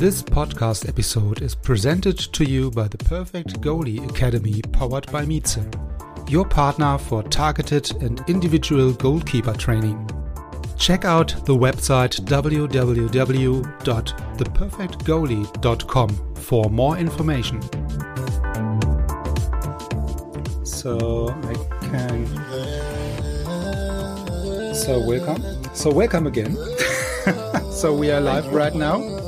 This podcast episode is presented to you by the Perfect Goalie Academy powered by Mieze, your partner for targeted and individual goalkeeper training. Check out the website www.theperfectgoalie.com for more information. So I can. So welcome. So welcome again. so we are live right now.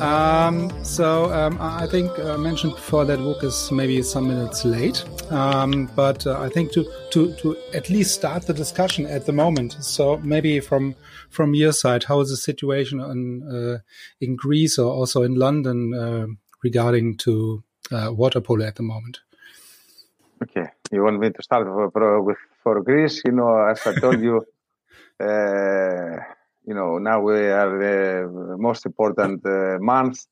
Um, so um, I think I mentioned before that Vuk is maybe some minutes late, um, but uh, I think to, to to at least start the discussion at the moment. So maybe from from your side, how is the situation in uh, in Greece or also in London uh, regarding to uh, water polo at the moment? Okay, you want me to start with for Greece? You know, as I told you. Uh, you know, now we are the most important uh, month.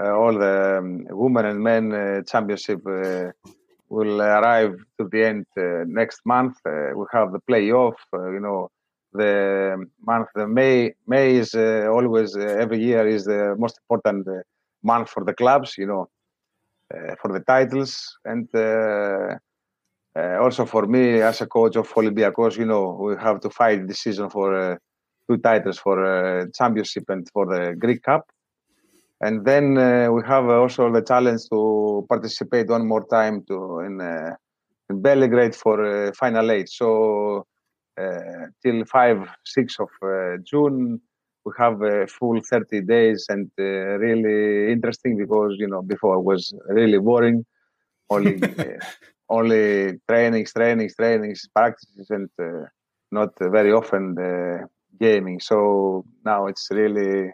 Uh, all the um, women and men uh, championship uh, will arrive to the end uh, next month. Uh, we have the playoff. you know, the month the May. May is always every year is the most important month for the clubs. You know, for the titles and. also for me as a coach of Olympiacos, you know, we have to fight this season for two titles for uh, championship and for the Greek Cup. And then uh, we have also the challenge to participate one more time to in, uh, in Belgrade for uh, final eight. So uh, till five, six of uh, June, we have a full 30 days and really interesting because you know before it was really boring, only only trainings, trainings, trainings, practices, and not very often gaming. So now it's really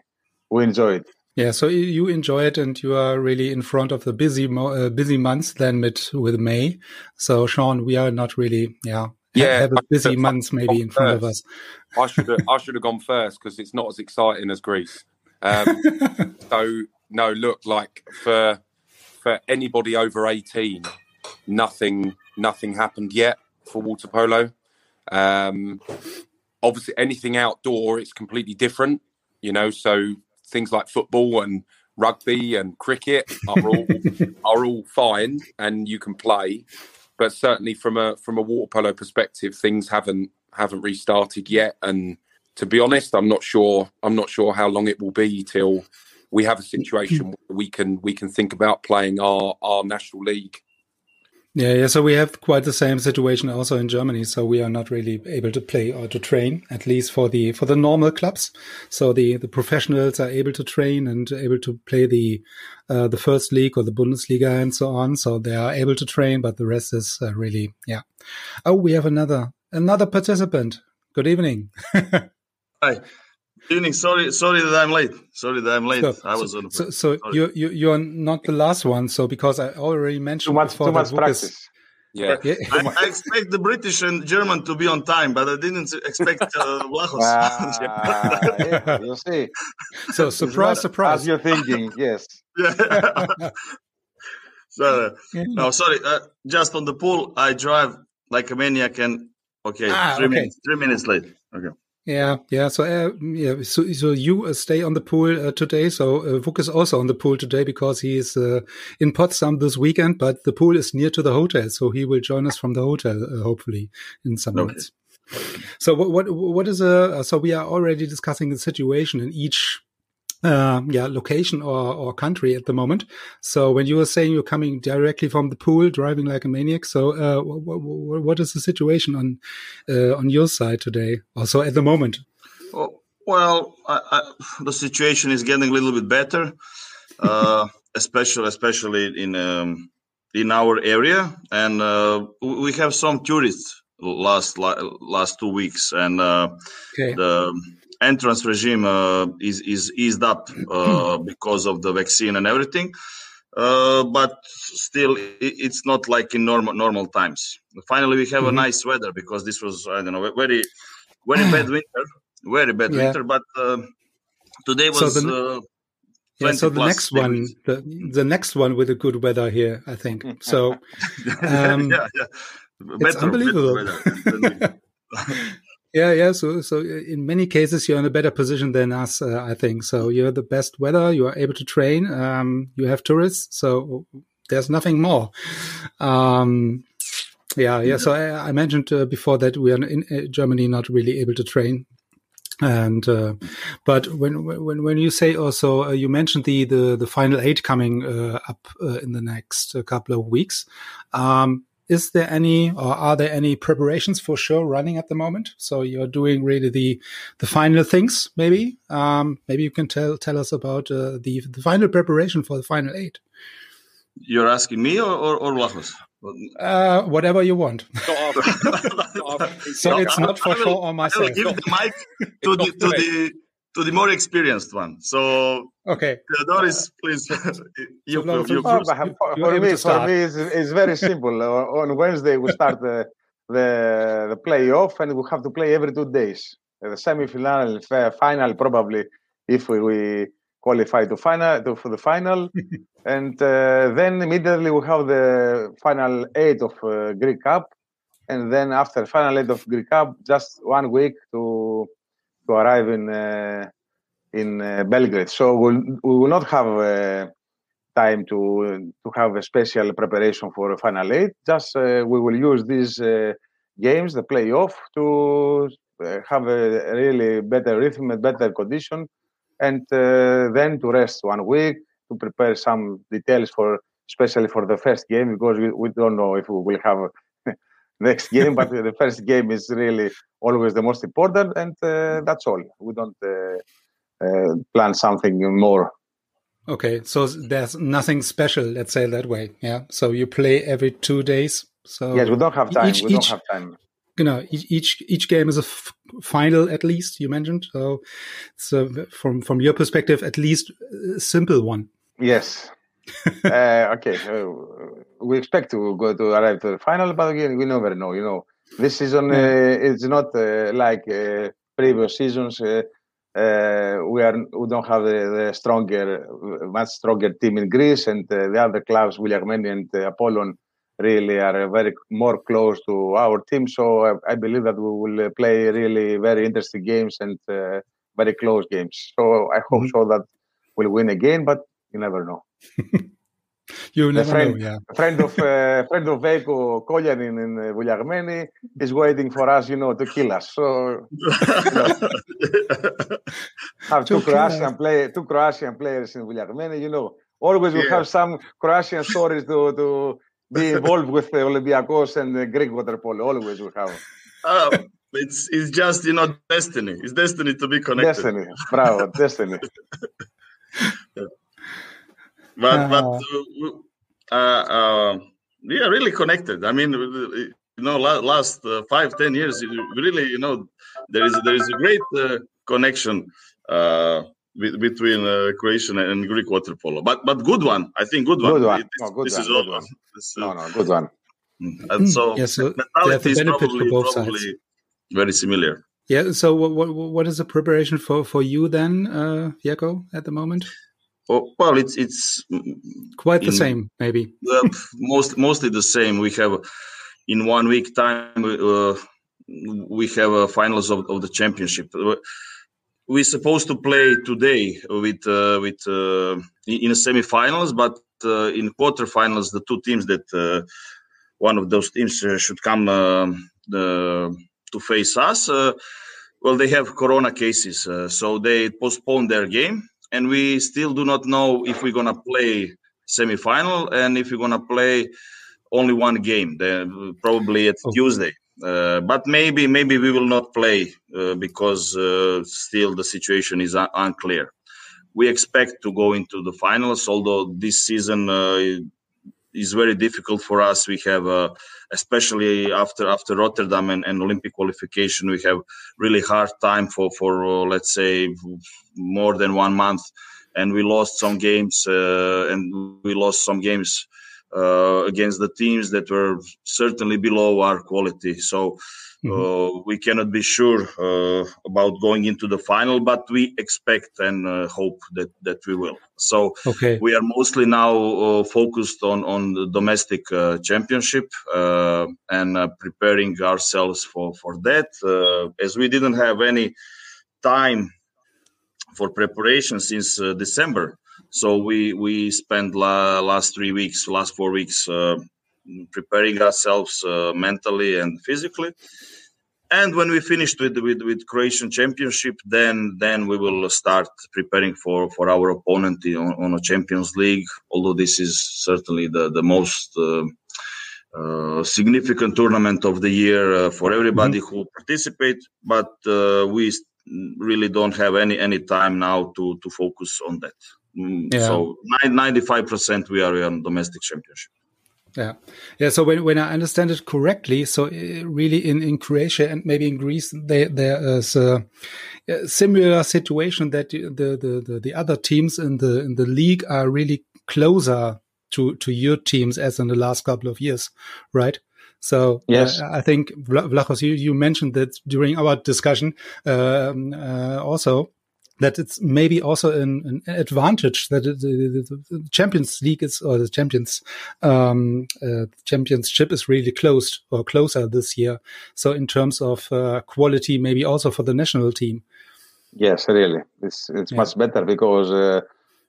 we enjoy it. Yeah, so you enjoy it, and you are really in front of the busy uh, busy months then with with May. So Sean, we are not really yeah yeah have a busy months maybe in front first. of us. I should have, I should have gone first because it's not as exciting as Greece. Um, so no, look like for for anybody over eighteen, nothing nothing happened yet for water polo. Um, obviously anything outdoor it's completely different you know so things like football and rugby and cricket are all are all fine and you can play. But certainly from a from a water polo perspective things haven't haven't restarted yet. And to be honest i'm not sure i'm not sure how long it will be till we have a mm-hmm. situation where we can we can think about playing our our national league yeah, yeah. So we have quite the same situation also in Germany. So we are not really able to play or to train, at least for the for the normal clubs. So the the professionals are able to train and able to play the uh, the first league or the Bundesliga and so on. So they are able to train, but the rest is uh, really yeah. Oh, we have another another participant. Good evening. Hi. Evening. Sorry, sorry that I'm late. Sorry that I'm late. So, I was so, on. So, so you you you're not the last one. So because I already mentioned too much, too much practice. Is, yeah. yeah. I, I, expect the British and German to be on time, but I didn't expect uh, Vlachos. Ah, yeah, you see. So surprise, surprise. As you're thinking, yes. yeah. so no, sorry. Uh, just on the pool, I drive like a maniac, and okay, Ah, three okay. minutes, three minutes late. Okay. Yeah, yeah. So, uh, yeah. So, so you uh, stay on the pool uh, today. So, uh, Vuk is also on the pool today because he is uh, in Potsdam this weekend. But the pool is near to the hotel, so he will join us from the hotel, uh, hopefully, in some Okay. minutes. So, what what what is a? So, we are already discussing the situation in each. Uh, yeah, location or, or country at the moment. So when you were saying you're coming directly from the pool, driving like a maniac, so uh, what, what is the situation on uh, on your side today? Also at the moment. Oh, well, I, I, the situation is getting a little bit better, uh, especially especially in um, in our area, and uh, we have some tourists last last two weeks, and uh, Okay. the entrance regime uh, is is eased up uh, because of the vaccine and everything. Uh, but still, it's not like in normal normal times. Finally, we have mm-hmm. a nice weather because this was I don't know very very bad winter, very bad yeah. winter. But uh, today was. So the, uh, yeah, so the next one, the, the next one with a good weather here, I think. So, um, yeah, yeah. Better, it's unbelievable. Yeah, yeah. So, so in many cases, you're in a better position than us, uh, I think. So you're the best weather. You are able to train. Um, you have tourists. So there's nothing more. Um, yeah, yeah. So I, I mentioned uh, before that we are in uh, Germany not really able to train. And uh, but when when when you say also uh, you mentioned the the the final eight coming uh, up uh, in the next couple of weeks, um, is there any or are there any preparations for show running at the moment? So you're doing really the the final things, maybe. Um, maybe you can tell tell us about uh, the the final preparation for the final eight. You're asking me or or, or Lachos? Uh, whatever you want. so it's not for show or myself. I will give the mic to the to the to the more experienced one. So, okay, Doris, please. you, you, you, for, for me, for me, it's, it's very simple. On Wednesday, we start the the the playoff, and we have to play every two days. The semi-final, final, probably if we, we qualify to final to for the final, and uh, then immediately we have the final eight of uh, Greek Cup, and then after final eight of Greek Cup, just one week to to arrive in uh, in uh, Belgrade. So we'll, we will not have uh, time to to have a special preparation for a final eight. Just we will use these games, the playoff, to have a really better rhythm and better condition, and then to rest one week to prepare some details for especially for the first game because we, we don't know if we will have next game. but the first game is really always the most important, and uh, that's all. We don't uh, uh, plan something more. Okay, so there's nothing special. Let's say that way. Yeah. So you play every two days. So yes, we don't have time. Each, we don't have time. You know, each each game is a final at least. You mentioned so. So from from your perspective, at least a simple one. Yes, uh, okay, we expect to go to arrive to the final, but again, we never know. You know, this season uh, it's not uh, like uh, previous seasons. Uh, uh, we are we don't have the, the, stronger, much stronger team in Greece, and the other clubs, Vouliagmeni and Apollon, really are very more close to our team. So I, I believe that we will play really very interesting games and very close games. So I hope mm-hmm. so that we'll win again, but you never know. you never friend, know, yeah. friend of uh, friend of Vjeko Kolyanin in uh, Vouliagmeni is waiting for us, you know, to kill us. So you know, have two Croatian play, two Croatian players in Vouliagmeni, you know. Always we yeah. have some Croatian stories to to be involved with the Olympiacos and the Greek water polo. Always we have. Uh, it's it's just you know destiny. It's destiny to be connected. Destiny, bravo, destiny. but but uh, uh, uh, we are really connected. I mean, you know, last uh, five ten years, really, you know, there is there is a great uh, connection uh, between uh, Croatian and Greek water polo. But but good one, I think good one. Good one. no, good this one, is all. One. This, no, no, good one. Mm, and so, yeah, so mentality is probably, probably very similar. Yeah. So what what what is the preparation for for you then, uh, Jeko, at the moment? Oh, well, it's it's quite the in, same, maybe. Uh, most mostly the same. We have in one week time uh, we have a finals of, of the championship. Uh, we're supposed to play today with uh, with uh, in semifinals, but uh, in quarterfinals, the two teams that uh, one of those teams should come the, to face us. well, they have corona cases, so they postponed their game and we still do not know if we're gonna play semifinal and if we're gonna play only one game. Then probably at okay. Tuesday. Uh, but maybe maybe we will not play uh, because uh, still the situation is un- unclear. We expect to go into the finals, although this season uh, is very difficult for us. We have, uh, especially after after Rotterdam and, and, Olympic qualification, we have really hard time for for uh, let's say more than one month, and we lost some games, uh, and we lost some games uh, against the teams that were certainly below our quality. So Mm-hmm. Uh, we cannot be sure uh, about going into the final, but we expect and uh, hope that that we will. So okay. we are mostly now uh, focused on on the domestic uh, championship uh, and preparing ourselves for for that. as we didn't have any time for preparation since December, so we we spent la- last three weeks, last four weeks preparing ourselves uh, mentally and physically. And when we finished with, with, with Croatian Championship, then then we will start preparing for, for our opponent on, on a Champions League. Although this is certainly the the most uh, uh, significant tournament of the year uh, for everybody mm-hmm. who participate, but uh, we really don't have any any time now to to focus on that. Mm, yeah. So ninety five percent we are on domestic championship. Yeah, yeah. So when when I understand it correctly, so uh, really in in Croatia and maybe in Greece, there there is a, similar situation that the, the the the other teams in the in the league are really closer to to your teams as in the last couple of years, right? So yes, uh, I think Vlachos, you, you mentioned that during our discussion um, uh, also that it's maybe also an, an advantage that the, the, the, Champions League is or the Champions um, uh, Championship is really closed or closer this year. So in terms of uh, quality, maybe also for the national team. Yes, really, it's it's yeah. much better because. Uh,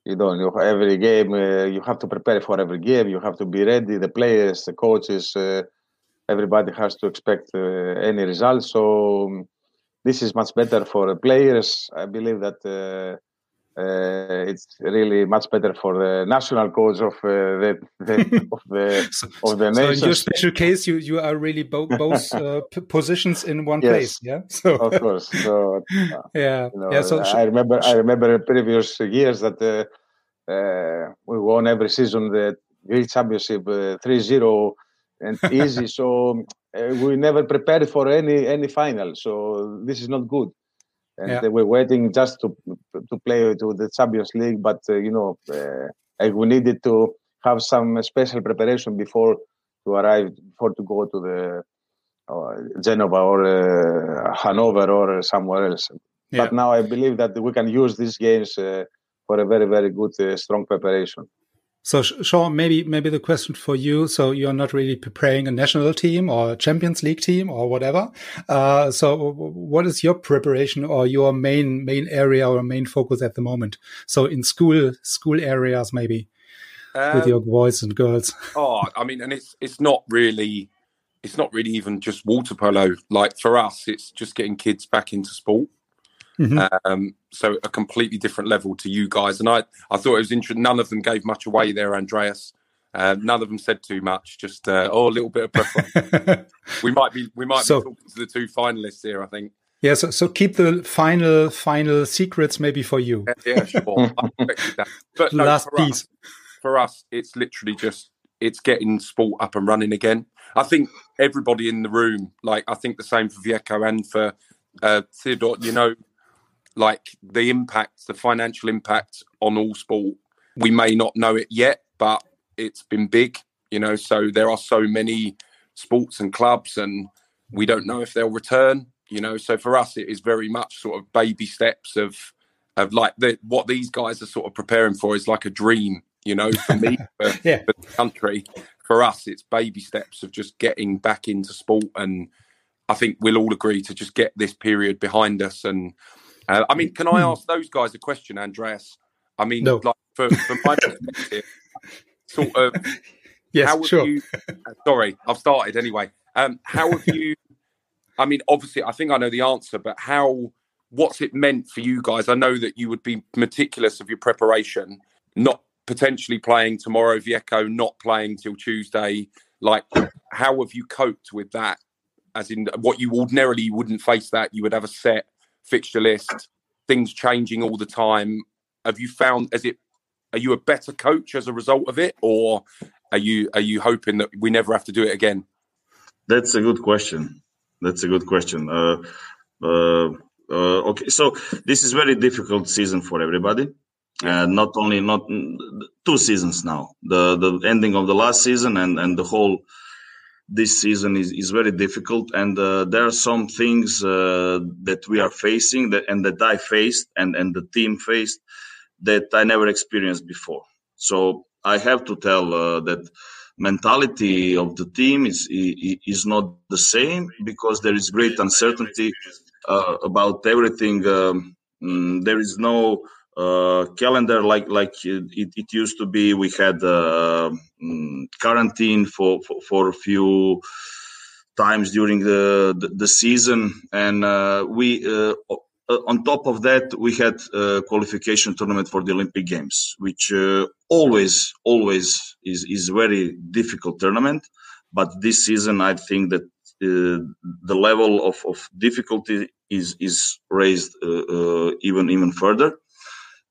you don't you every game uh, you have to prepare for every game you have to be ready the players the coaches uh, everybody has to expect uh, any result so um, this is much better for the players. I believe that uh, uh, it's really much better for the national coach of uh, the, the of the so, of the nation. So in your special case, you you are really bo- both uh, positions in one yes, place. Yeah. So of course. So yeah, you know, yeah. So I remember I remember previous years that uh, uh, we won every season the Greek Championship 3-0 and easy. so uh, we never prepared for any any final, so this is not good. And yeah. we're waiting just to to play to the Champions League, but uh, you know uh, we needed to have some special preparation before to arrive, before to go to the uh, Genova or uh, Hanover or somewhere else. Yeah. But now I believe that we can use these games uh, for a very very good strong preparation. So, Sean, maybe maybe the question for you. So, you're not really preparing a national team or a Champions League team or whatever. Uh, so, what is your preparation or your main main area or main focus at the moment? So, in school school areas, maybe um, with your boys and girls. Oh, I mean, and it's it's not really it's not really even just water polo. Like for us, it's just getting kids back into sport. Mm-hmm. Um, so a completely different level to you guys. And I, I thought it was interesting. None of them gave much away there, Andreas. Uh, none of them said too much. Just uh, oh, a little bit of preference. we might be we might so, be talking to the two finalists here. I think. Yeah, so, so keep the final final secrets maybe for you. Yeah, yeah sure. But no, last for piece. Us, for us, it's literally just it's getting sport up and running again. I think everybody in the room, like I think the same for Vjeko and for uh, Theodore. You know, like the impact, the financial impact on all sport. We may not know it yet, but it's been big, you know. So there are so many sports and clubs, and we don't know if they'll return, you know. So for us, it is very much sort of baby steps of of like the, what these guys are sort of preparing for is like a dream, you know, for me, for, yeah. for the country. For us, it's baby steps of just getting back into sport and. I think we'll all agree to just get this period behind us and uh, I mean, can I hmm. ask those guys a question, Andreas? I mean, no. like for, from my perspective, sort of. Yes, how sure. You, uh, sorry, I've started anyway. Um, how have you? I mean, obviously, I think I know the answer, but how? What's it meant for you guys? I know that you would be meticulous of your preparation, not potentially playing tomorrow, Vjeko not playing till Tuesday. Like, how have you coped with that? As in, what you ordinarily wouldn't face that you would have a set fixture list, things changing all the time. Have you found, as it, are you a better coach as a result of it, or are you are you hoping that we never have to do it again? That's a good question. That's a good question. Uh, uh, uh, okay, so this is very difficult season for everybody. Uh, not only not two seasons now. The the ending of the last season and and the whole this season is, is very difficult and uh, there are some things uh, that we are facing that, and that i faced and, and the team faced that i never experienced before. So i have to tell uh, that mentality of the team is is not the same because there is great uncertainty uh, about everything. Um, mm, there is no uh, calendar like like it, it, used to be. We had uh, mm, quarantine for, for, for a few times during the the, the season, and uh, we. Uh, on top of that, we had a qualification tournament for the Olympic Games, which uh, always, always is is very difficult tournament. But this season, I think that uh, the level of, of difficulty is is raised even even further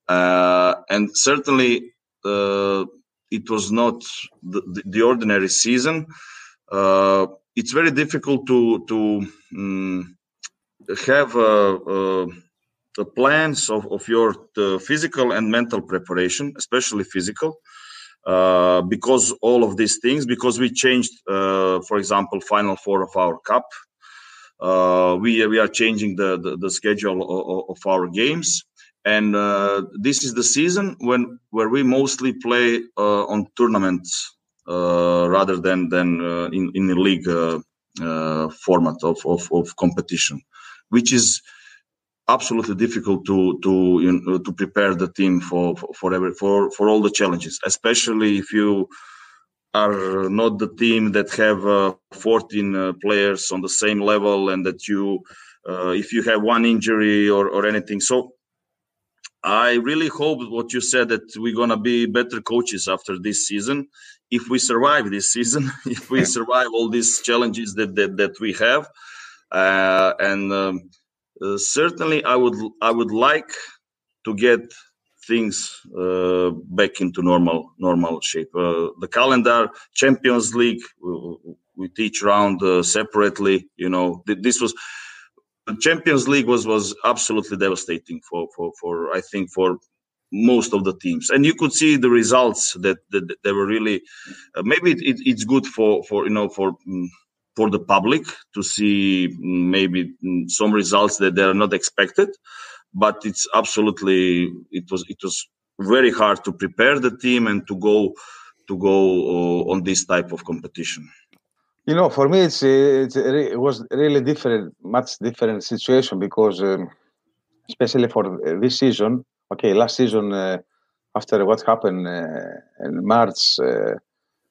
uh, and certainly uh, it was not the, the ordinary season. Uh, it's very difficult to to um, have the plans of, of your physical and mental preparation, especially physical, uh, because all of these things, because we changed, uh, for example, final four of our cup. Uh, we we are changing the the, the schedule of, of, our games, and uh, this is the season when where we mostly play uh, on tournaments uh, rather than than uh, in in league uh, uh, format of, of, of competition, which is absolutely difficult to to you know, to prepare the team for for every, for for all the challenges, especially if you are not the team that have 14 players on the same level and that you if you have one injury or, or anything. So I really hope what you said that we're gonna be better coaches after this season. If we survive this season, if we survive all these challenges that that, that we have, uh, and um, uh, certainly I would I would like to get things uh, back into normal normal shape. Uh, the calendar, Champions League, we, teach round uh, separately. You know, this was Champions League was was absolutely devastating for for for I think for most of the teams, and you could see the results that, that, they were really. Uh, maybe it, it, it's good for for you know for. Um, for the public to see mm, maybe mm, some results that they are not expected, but it's absolutely it was it was very hard to prepare the team and to go to go uh, on this type of competition. You know, for me, it's, it's it was really different, much different situation because, um, especially for this season. Okay, last season uh, after what happened uh, in March, uh,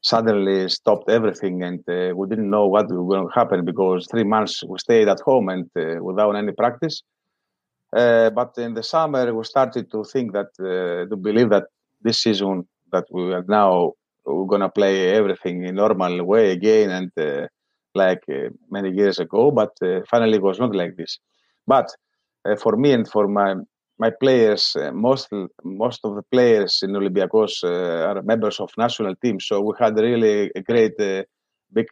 suddenly stopped everything, and uh, we didn't know what to happen because three months we stayed at home and uh, without any practice. Uh, but in the summer, we started to think that to believe that this season that we are now we're gonna play everything in normal way again and uh, like uh, many years ago. But uh, finally, it was not like this. But uh, for me and for my my players, uh, most most of the players in Olympiacos uh, are members of national teams. So we had really a great big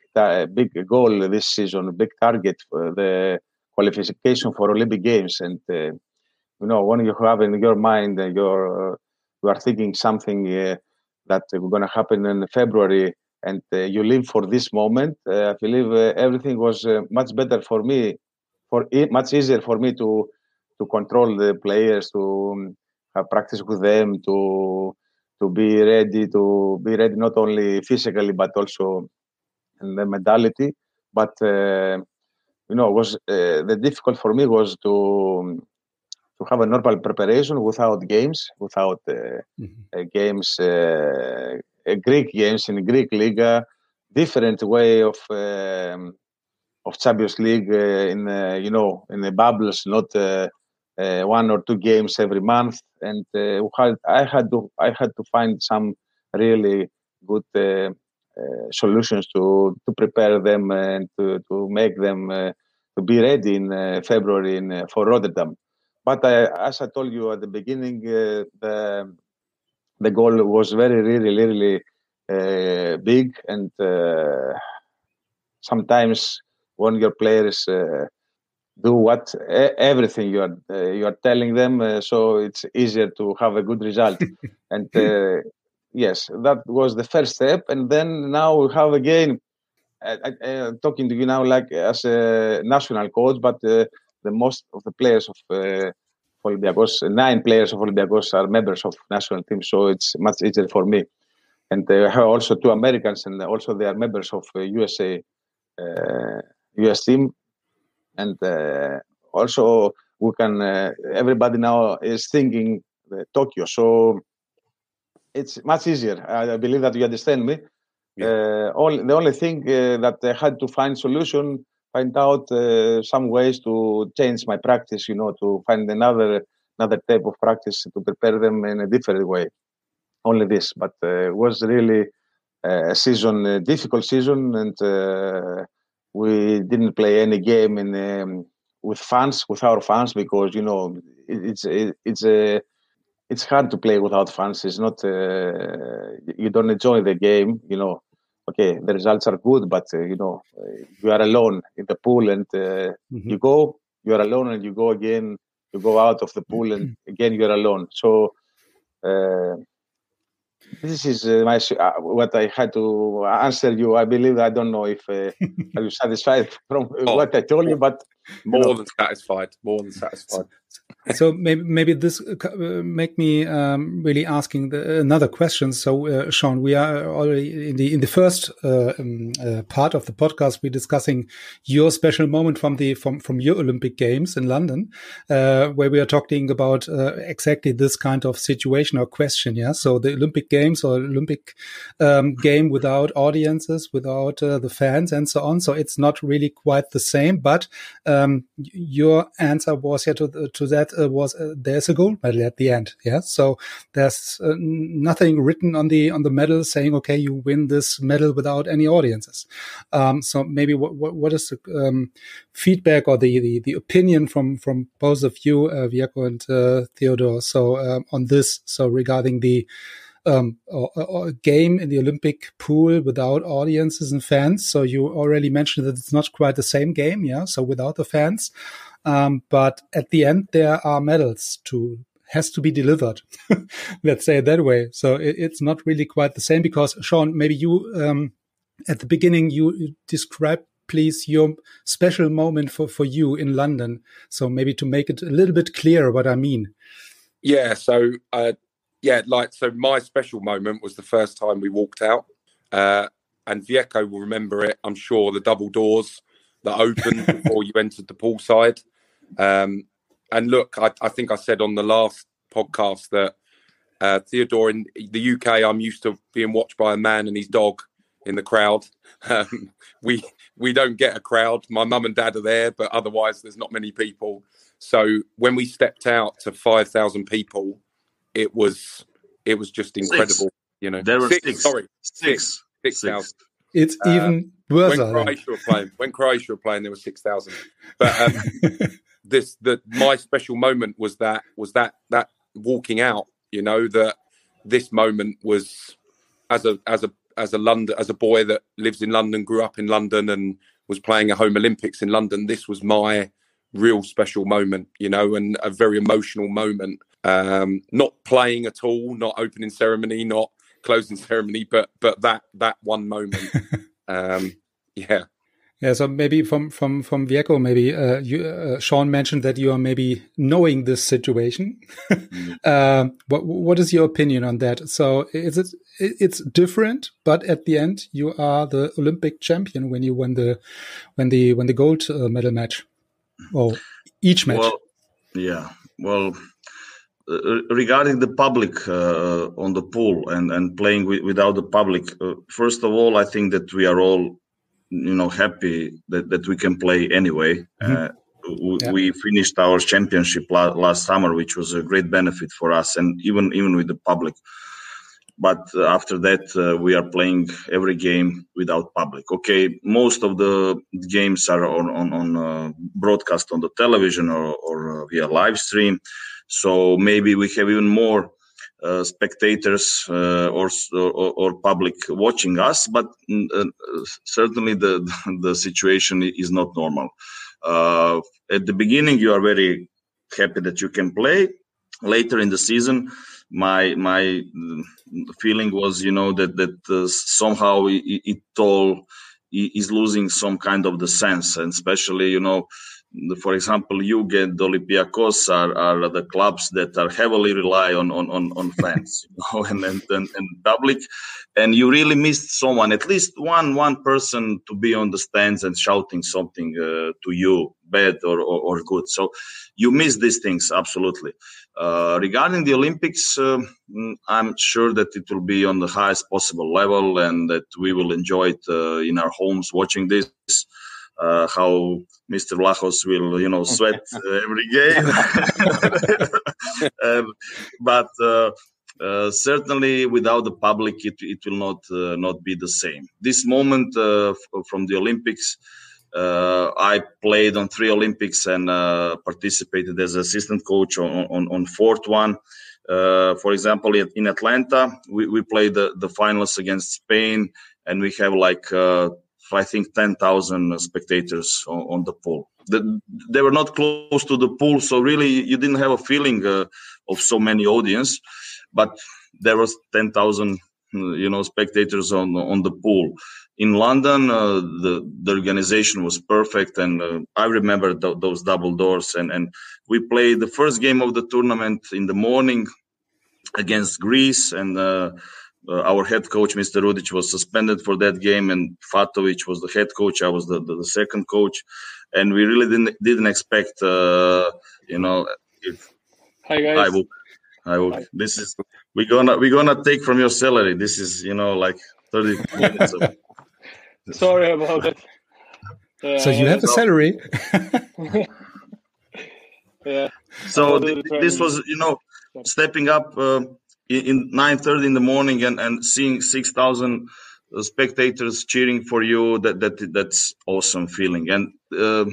big goal this season, big target for the qualification for Olympic Games. And you know, when you have in your mind, you're you are thinking something that were going to happen in February, and uh, you live for this moment. Uh, I believe uh, everything was much better for me, for it, much easier for me to to control the players, to um, have practice with them, to to be ready, to be ready not only physically but also in the mentality. But you know, was the difficult for me was to um, to have a normal preparation without games, without uh, mm-hmm. games, uh, Greek games in Greek Liga, different way of um, of Champions League uh, in you know in the bubbles, not one or two games every month. And I had to I had to find some really good uh, solutions to to prepare them and to, to make them uh, to be ready in uh, February in, for Rotterdam. But as I told you at the beginning, uh, the the goal was very, really, really uh, big, and uh, sometimes when your players uh, do what everything you are uh, you are telling them, uh, so it's easier to have a good result. and uh, yes, that was the first step, and then now we have again. talking to you now, like as a national coach, but the most of the players of Olympiacos, nine players of Olympiacos are members of national team, so it's much easier for me. And uh, also two Americans, and also they are members of uh, USA uh, US team and uh, also we can uh, everybody now is thinking Tokyo, so it's much easier. I believe that you understand me. Yeah. all the only thing that I had to find solution find out uh, some ways to change my practice you know to find another another type of practice to prepare them in a different way only this but uh, it was really a season a difficult season and uh, we didn't play any game in um, with fans without fans because you know it, it's it, it's a it's hard to play without fans. It's not uh, you don't enjoy the game. You know, okay, the results are good, but uh, you know you are alone in the pool, and uh, mm-hmm. you go, you are alone, and you go again. You go out of the pool, and mm-hmm. again you are alone. So uh, this is uh, my uh, what I had to answer you. I believe I don't know if uh, are you satisfied from oh, what I told you, but more than satisfied. More than satisfied so maybe maybe this uh, uh, make me um, really asking the, another question. So uh, Sean, we are already in the in the first uh, um, uh, part of the podcast. We're discussing your special moment from the from from your Olympic Games in London, uh, where we are talking about exactly this kind of situation or question. Yeah, so the Olympic Games or Olympic um, game without audiences, without the fans, and so on. So it's not really quite the same. But um, your answer was yeah to to that uh, was uh, there's a gold medal at the end. Yeah, so there's uh, nothing written on the on the medal saying okay you win this medal without any audiences. Um, so maybe what what, what is the um, feedback or the, the, the opinion from from both of you, uh, and uh, Theodore? So um, on this, so regarding the um, a, game in the Olympic pool without audiences and fans. So you already mentioned that it's not quite the same game, yeah. So without the fans, um, but at the end, there are medals to has to be delivered. Let's say it that way. So it, it's not really quite the same because Sean, maybe you um, at the beginning you describe please your special moment for for you in London. So maybe to make it a little bit clearer what I mean. Yeah. So uh, yeah, like so my special moment was the first time we walked out. Uh, and Vjeko will remember it, I'm sure, the double doors that opened before you entered the poolside. Um, and look, I, I, think I said on the last podcast that uh, Theodore in the UK, I'm used to being watched by a man and his dog in the crowd. Um, we we don't get a crowd. My mum and dad are there, but otherwise there's not many people. So when we stepped out to five thousand people, it was it was just incredible. Six. You know, there were six. six. Sorry, six six thousand. It's uh, even worse. When Croatia were playing, when Croatia were playing, there were six thousand. But um, this that my special moment was that was that that walking out you know that this moment was as a as a as a london as a boy that lives in london grew up in london and was playing a home olympics in london this was my real special moment you know and a very emotional moment um not playing at all not opening ceremony not closing ceremony but but that that one moment um yeah yeah, so maybe from from from Vjeko, maybe uh, you, uh, Sean mentioned that you are maybe knowing this situation. mm. uh, what what is your opinion on that? So is it it's different, but at the end you are the Olympic champion when you win the when the when the gold uh, medal match or each match. Well, yeah, well. Uh, regarding the public uh, on the pool and, and playing without the public, first of all, I think that we are all you know happy that, that we can play anyway. Mm-hmm. Uh, we, yeah. we finished our championship la- last summer, which was a great benefit for us, and even even with the public. But uh, after that, uh, we are playing every game without public. Okay, most of the games are on on, on uh, broadcast on the television or, or uh, via live stream, so maybe we have even more uh, spectators uh, or, or, or public watching us, but mm, uh, certainly the the situation is not normal. Uh, at the beginning, you are very happy that you can play. Later in the season, my my mm, feeling was, you know, that that uh, somehow it, it all is losing some kind of the sense, and especially, you know for example, you get Olympiacos are, are the clubs that are heavily rely on on, on, on fans you know, and, and, and, and, public, and you really missed someone, at least one one person to be on the stands and shouting something uh, to you, bad or, or, or, good. So you miss these things absolutely. Uh, regarding the Olympics, uh, I'm sure that it will be on the highest possible level and that we will enjoy it uh, in our homes watching this uh, how Mr. Vlachos will, you know, sweat uh, every game. um, but uh, uh, certainly, without the public, it, it will not uh, not be the same. This moment uh, from the Olympics, I played on three Olympics and participated as assistant coach on on, on fourth one. for example, in Atlanta, we, we played the, the finals against Spain, and we have like I think 10,000 spectators on, on, the pool. The, they were not close to the pool, so really you didn't have a feeling uh, of so many audience, but there was 10,000 you know spectators on on the pool. In London, uh, the the organization was perfect, and uh, I remember th- those double doors. And and we played the first game of the tournament in the morning against Greece, and uh, uh, our head coach, Mr. Rudic, was suspended for that game, and Fatovic was the head coach. I was the, the, the second coach, and we really didn't didn't expect, uh, you know, if Hi guys. I will, I will. Hi. This is we're gonna we're gonna take from your salary. This is you know like thirty minutes. Of, Sorry about it. Uh, so you have a salary. yeah. So th- this was you know stepping up. Uh, in 9:30 in the morning and, and seeing 6,000 spectators cheering for you that that that's awesome feeling. And uh,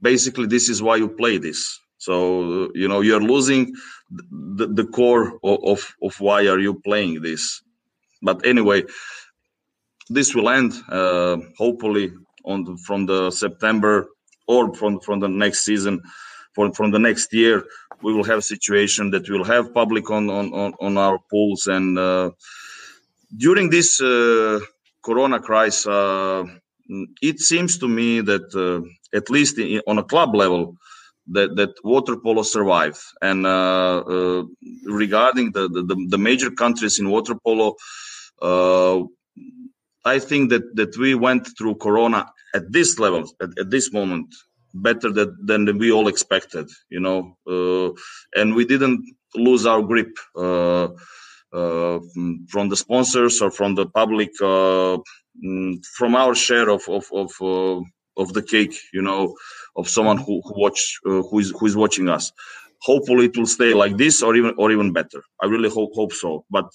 basically this is why you play this. So you know you're losing the, the core of, of, of why are you playing this. But anyway this will end uh, hopefully on the, from the september or from from the next season from from the next year we will have a situation that we'll have public on on on, our pools and uh, during this uh, corona crisis uh, it seems to me that uh, at least in, on a club level that, that water polo survived and uh, uh, regarding the, the, the major countries in water polo i think that that we went through corona at this level at, at this moment better than we all expected, you know, uh, and we didn't lose our grip uh, uh, from the sponsors or from the public, uh, mm, from our share of of of, uh, of the cake, you know, of someone who who watch uh, who is who is watching us. Hopefully, it will stay like this, or even or even better. I really hope hope so, but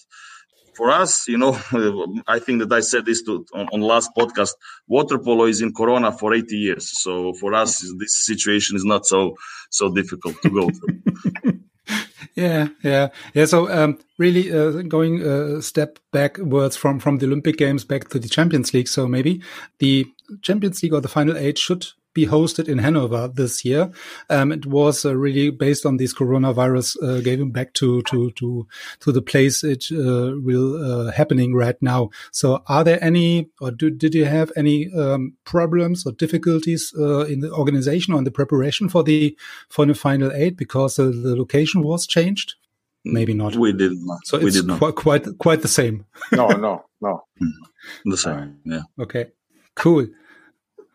for us, you know, I think that I said this to, on, on last podcast. Water polo is in Corona for 80 years, so for us, this situation is not so so difficult to go through. yeah, yeah, yeah. So, um, really, uh, going a step backwards from from the Olympic Games back to the Champions League. So maybe the Champions League or the final eight should be hosted in Hanover this year. Um, it was uh, really based on this coronavirus, uh, giving back to to to to the place it uh, will uh, happening right now. So, are there any, or do, did you have any um, problems or difficulties uh, in the organization or in the preparation for the for the final eight because the location was changed? Maybe not. We did not. So we it's did not. Quite, quite quite the same. no, no, no. The same. Yeah. Okay. Cool.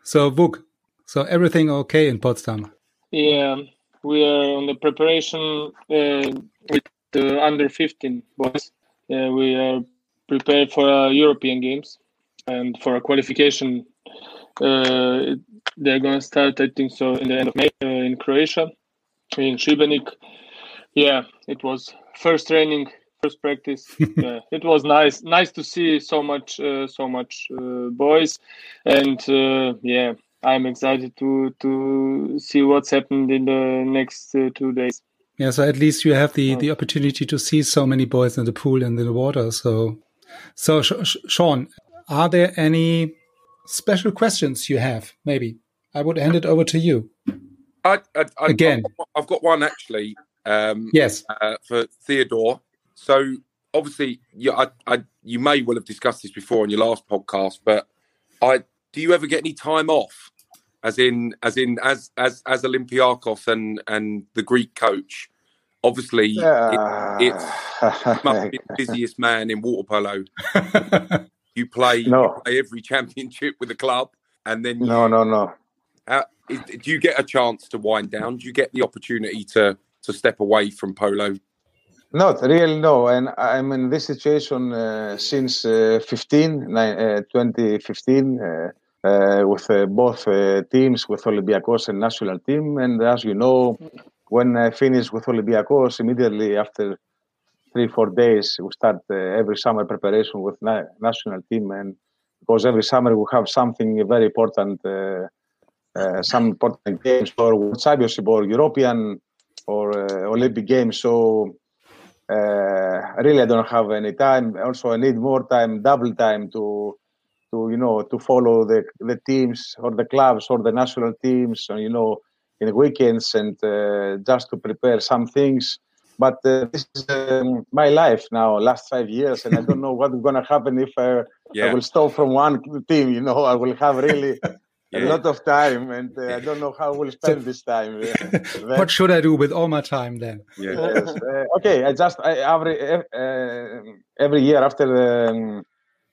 So, Vuk, so everything okay in Potsdam? Yeah, we are on the preparation uh, with the under 15 boys. Uh, we are prepared for uh, European games and for a qualification. Uh, they're going to start, I think, so in the end of May uh, in Croatia, in Šibenik. Yeah, it was first training, first practice. yeah, it was nice, nice to see so much, uh, so much boys, and yeah, I'm excited to to see what's happened in the next uh, two days. Yeah, so at least you have the, the opportunity to see so many boys in the pool and in the water. So, so Sh Sh Sean, are there any special questions you have? Maybe I would hand it over to you. I, I, I, Again. I've got, I've got one actually. Um, Yes. uh, for Theodore. So obviously, you, I, I, you may well have discussed this before on your last podcast, but I do you ever get any time off, as in as in as as as Olympiakos and and the Greek coach? Obviously, it, it's you must be the busiest man in water polo. You play, No. you play every championship with the club, and then you, no, no, no. how, do you get a chance to wind down? Do you get the opportunity to to step away from polo? Not really, no. And I'm in this situation uh, since uh, 15, ni- uh, 2015, uh, uh, with uh, both teams, with Olympiacos and national team. And as you know, when I finish with Olympiacos, immediately after three, four days, we start every summer preparation with na- national team. And because every summer we have something very important, some important games or Championship or European or Olympic Games. So really, I don't have any time. Also, I need more time, double time to, to you know, to follow the the teams or the clubs or the national teams, and, you know, in the weekends and uh, just to prepare some things. But uh, this is um, my life now, last five years, and I don't know what's going to happen if I, I will stop from one team. You know, I will have really a Yeah. lot of time, and uh, I don't know how we'll spend this time. What should I do with all my time then? yeah. yes. Uh, okay, I just I, every uh, every year after the, um,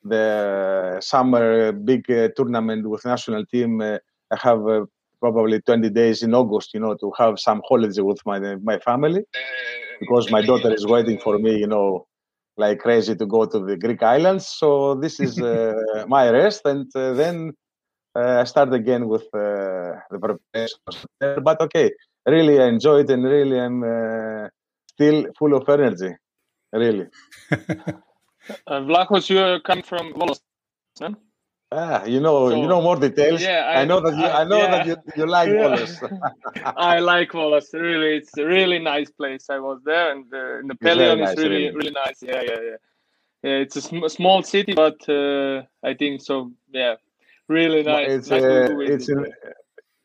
the summer big uh, tournament with national team, uh, I have uh, probably 20 days in August, you know, to have some holiday with my my family because my daughter is waiting for me, you know, like crazy to go to the Greek islands. So this is uh, my rest, and uh, then I start again with uh, the preparation. But okay, really I enjoy it, and really I'm uh, still full of energy. Really, Uh, Vlachos, you come from Volos, man? ah, you know, So- you know more details. Yeah, I, I- know that you, I- I, know yeah. that you, you like Yeah. Wallace. I like Volos. Really, it's a really nice place. I was there, and uh, the Pelion nice, is really, really. really nice. Yeah, yeah, yeah. Yeah, it's a sm- small city, but uh, I think so. Yeah, really nice. it's nice uh, it's in,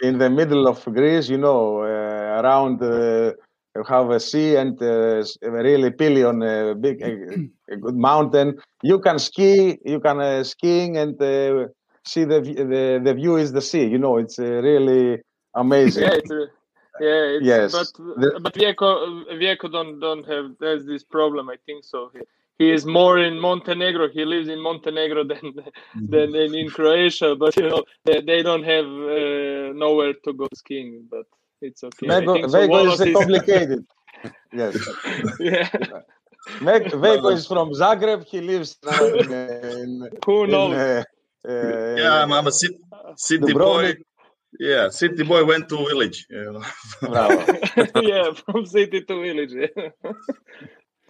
in the middle of Greece, you know, uh, around uh, you have a sea and uh, s- really Pelion, a big, a, a good mountain. You can ski, you can uh, skiing and uh, see the, the the view is the sea. You know, it's uh, really amazing. Yeah, it's, uh, yeah, it's, Yes. but The- but Vjeko Vjeko don't don't have there's this problem. I think so. He, he is more in Montenegro. He lives in Montenegro than than in, in Croatia. But you know they, they don't have uh, nowhere to go skiing. But it's okay. I Vjeko, think so. Vjeko is uh, complicated. yes. yeah, Ve- Vjeko is from Zagreb. He lives now in, uh, in, who in knows? uh, uh, Yeah, I'm, I'm a city, city boy. Yeah, city boy went to village. You know. Yeah, from city to village. yeah.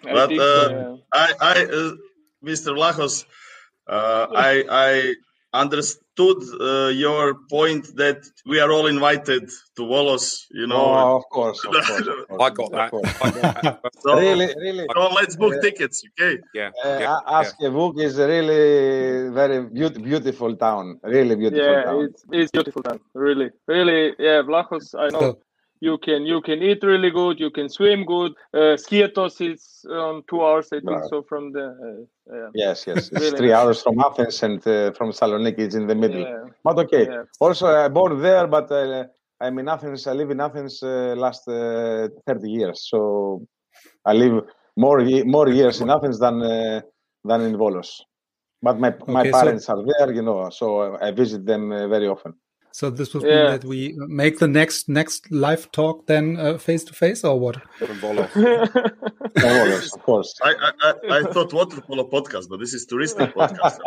I But, think uh, so. I, I, uh, Mr. Vlachos, uh, I, I understood uh, your point that we are all invited to Volos. You know, Oh, of course, of course. Of course I got that. I got that. so, Really, really. so let's book Uh, tickets, okay? Yeah, Uh, yeah, A- Askevuk is a really very beaut- beautiful town. Really beautiful yeah, town. it's it's beautiful town. Really, really. Yeah, Vlachos. I know So, you can you can eat really good. You can swim good. Uh, Skiathos is on two hours, I think, Right. so from the. Uh, yeah. Yes, yes. It's Really three nice. hours from Athens and uh, from Saloniki is in the middle. Yeah, But okay. yeah. Also, I born there, but uh, I'm in Athens. I live in Athens uh, last uh, 30 years. So I live more more years in Athens than uh, than in Volos. But my my Okay, so- parents are there, you know, so I visit them uh, very often. So this would Yeah. mean that we make the next next live talk then face to face or what? from Volos. Of course. I, I, I, I thought water polo podcast, but this is touristic podcast.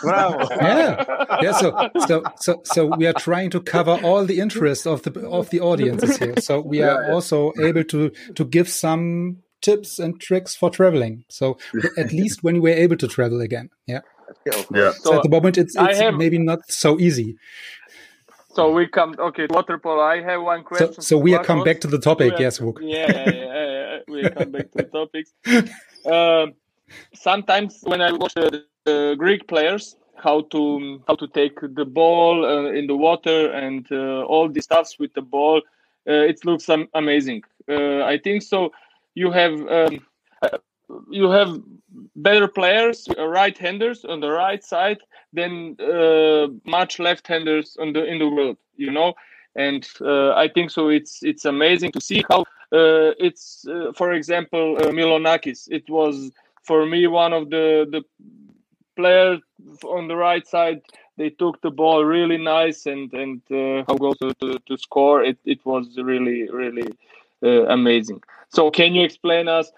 Bravo. Yeah, yeah. So so so so we are trying to cover all the interests of the of the audiences here. So we are also able to to give some tips and tricks for traveling. So at least when we're able to travel again. Yeah. Yeah, yeah. So, So at the moment it's, it's have- maybe not so easy. So we come okay water polo. I have one question. So, so we are come back to the topic. are, yes, Vuk. Yeah, yeah, yeah, we come back to the topics. Um, sometimes when I watch the, the, Greek players, how to how to take the ball uh, in the water and uh, all the stuffs with the ball, uh, it looks amazing. Uh, I think so. You have um, uh, you have better players, uh, right-handers on the right side than much left-handers on the in the world. You know, and I think so. It's it's amazing to see how it's for example Mylonakis. It was for me one of the the players on the right side they took the ball really nice and and uh, how go to, to, to, score it it was really really uh, amazing so can you explain us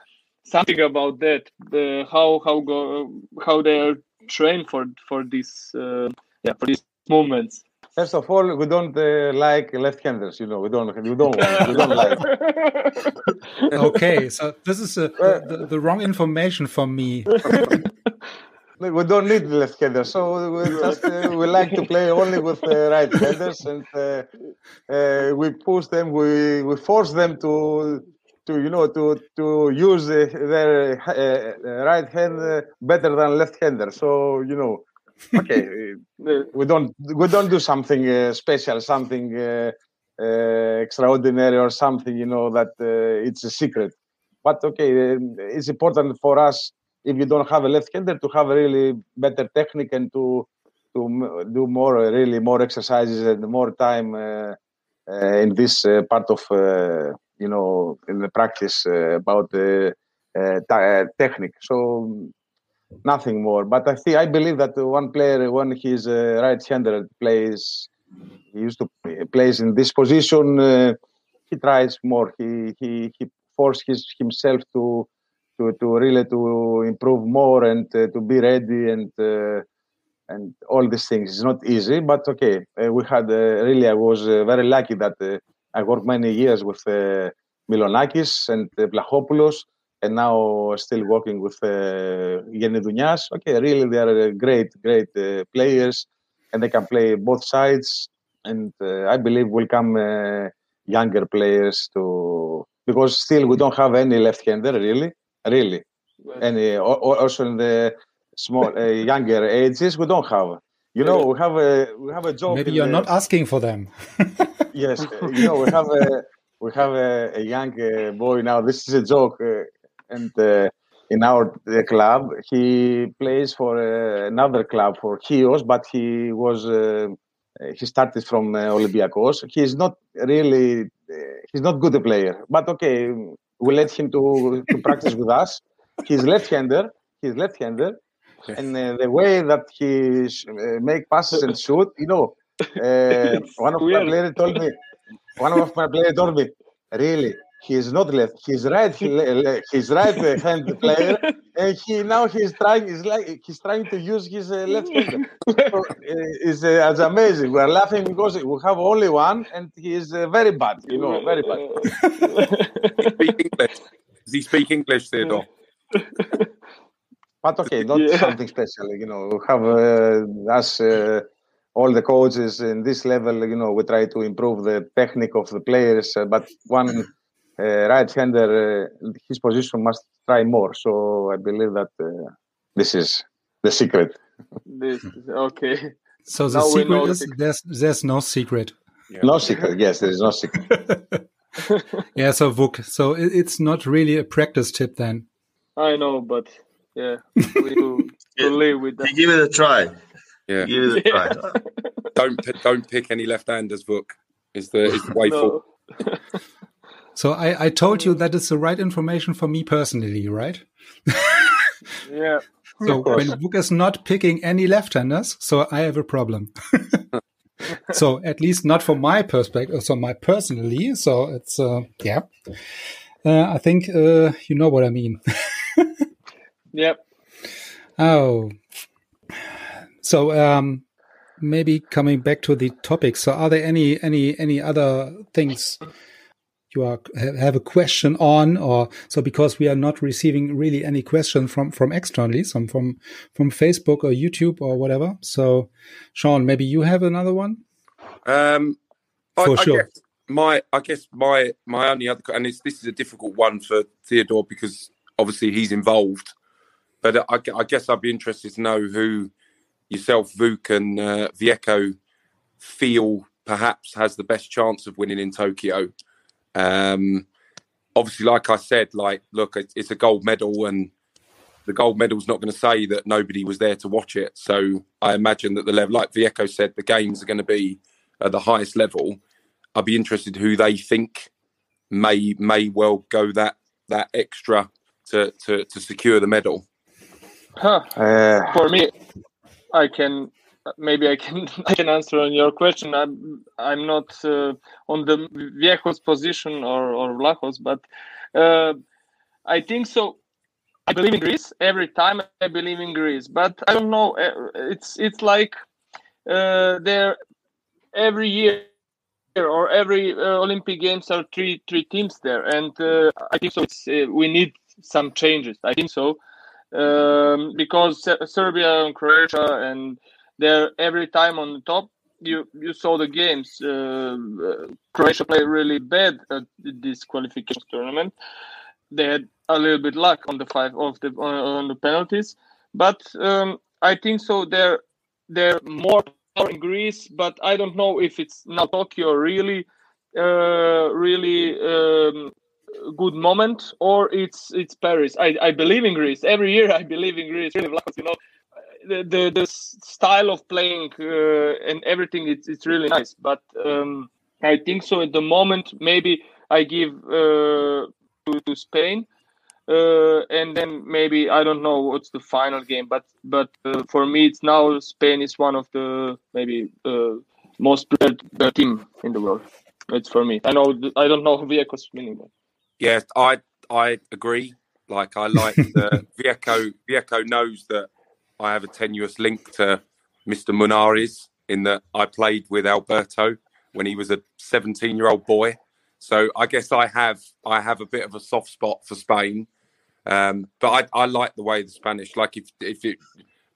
something about that the how how go how they are trained for for this uh, yeah for these movements First of all, we don't uh, like left-handers. You know, we don't. We don't. we don't like. okay, so this is a, the, the, wrong information for me. we don't need left-handers, so we just uh, we like to play only with uh, right-handers, and uh, uh, we push them. We we force them to to you know to to use their right hand better than left-hander. So you know okay, we don't we don't do something uh, special, something uh, uh, extraordinary, or something you know that uh, it's a secret. But okay, um, it's important for us if you don't have a left-hander to have a really better technique and to to do more uh, really more exercises and more time uh, in this part of you know in the practice about the technique. So nothing more. But I think I believe that one player, when he's a right-hander, plays, he used to play, plays in this position. Uh, he tries more. He he he forces himself to to to really to improve more and uh, to be ready and uh, and all these things. It's not easy, but okay. Uh, we had uh, really. I was uh, very lucky that I worked many years with Mylonakis and Vlachopoulos and now still working with uh, Dunyas. Okay, really, they are uh, great, great uh, players, and they can play both sides. And uh, I believe will come uh, younger players to because still we don't have any left-hander really, really. Any also in the small uh, younger ages we don't have. You know, we have a we have a joke. Maybe you're the, not asking for them. yes, you know, we have a we have a, a young boy now. This is a joke and uh, in our club he plays for uh, another club for Chios, but he was uh, he started from Olympiacos. He's not really he's not good a player, but okay, we let him to to practice with us. He's left-hander. He's left-hander, and uh, the way that he sh- uh, make passes and shoot, you know, uh, one of my players told me, one of my players told me, really, he's not left. He's right. He's right hand player, and he now he's trying. He's like he's trying to use his uh, left hand. So, uh, it's, uh, it's amazing. We're laughing because we have only one, and he is uh, very bad. You know, very bad. speak English. Does he speak English, Theodore? but okay, not yeah. something special. You know, we have uh, us. Uh, all the coaches in this level, you know, we try to improve the technique of the players. but one uh, right-hander, uh, his position must try more. So I believe that uh, this is the secret. This okay. So the now secret is there's there's no secret. Yeah. No secret. Yes, there is no secret. yeah. So Vuk. So it, it's not really a practice tip then. I know, but yeah, we to, to live with that. Give it a try. Yeah, give it a don't don't pick any left-handers. Vuk is the is the way no. forward. So I, I told you that is the right information for me personally, right? yeah. So when Vuk is not picking any left-handers, so I have a problem. so at least not from my perspective, so my personally. So it's uh, yeah. Uh, I think uh, you know what I mean. yep. Oh. So um, maybe coming back to the topic. So are there any any any other things you are have a question on or so because we are not receiving really any question from from externally some from from facebook or youtube or whatever so sean maybe you have another one Um, I, For I sure. guess my, I guess my, my only other, and it's, this is a difficult one for Theodore because obviously he's involved. But I, I guess I'd be interested to know who yourself, Vuk, and uh, Vjeko feel perhaps has the best chance of winning in Tokyo. Um, obviously, like I said, like look, it's, it's a gold medal, and the gold medal's not going to say that nobody was there to watch it. So I imagine that the level, like Vjeko said, the games are going to be at the highest level. I'd be interested who they think may may well go that that extra to to, to secure the medal. Huh. Uh, For me, I can maybe I can I can answer on your question. I'm I'm not uh, on the Vjeko's position or or Vlahos, but uh, I think so. I believe in Greece every time. I believe in Greece, but I don't know. uh, It's it's like uh, there every year or every uh, Olympic Games are three three teams there, and uh, I think so. It's uh, we need some changes. I think so um, because Serbia and Croatia and they're every time on the top. You you saw the games. Uh, uh, Croatia played really bad at this qualification tournament. They had a little bit luck on the five of the on, on the penalties, but um, I think so. They're they're more in Greece, but I don't know if it's now Tokyo really uh, really um, good moment or it's it's Paris. I, I believe in Greece every year. I believe in Greece. Really, you know, the the, the style of playing uh, and everything. It's it's really nice. But um, I think so. At the moment, maybe I give uh, to to Spain. Uh, and then maybe I don't know what's the final game, but but uh, for me it's now Spain is one of the maybe uh, most prepared uh, team in the world. It's for me. I know I don't know Vjeko's winning, but Yeah, I I agree. Like I like the Vjeko. Vjeko knows that I have a tenuous link to Mr. Munárriz in that I played with Alberto when he was a 17 year old boy. So I guess I have I have a bit of a soft spot for Spain. Um, but I, I like the way the Spanish like if if it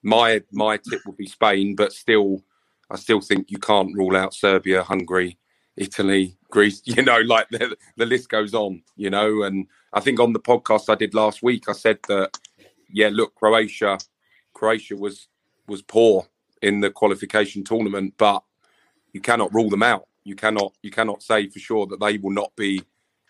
my my tip would be Spain, but still I still think you can't rule out Serbia, Hungary, Italy, Greece, you know, like the, the list goes on, you know. And I think on the podcast I did last week, I said that, yeah, look, Croatia, Croatia was was poor in the qualification tournament, but you cannot rule them out. You cannot you cannot say for sure that they will not be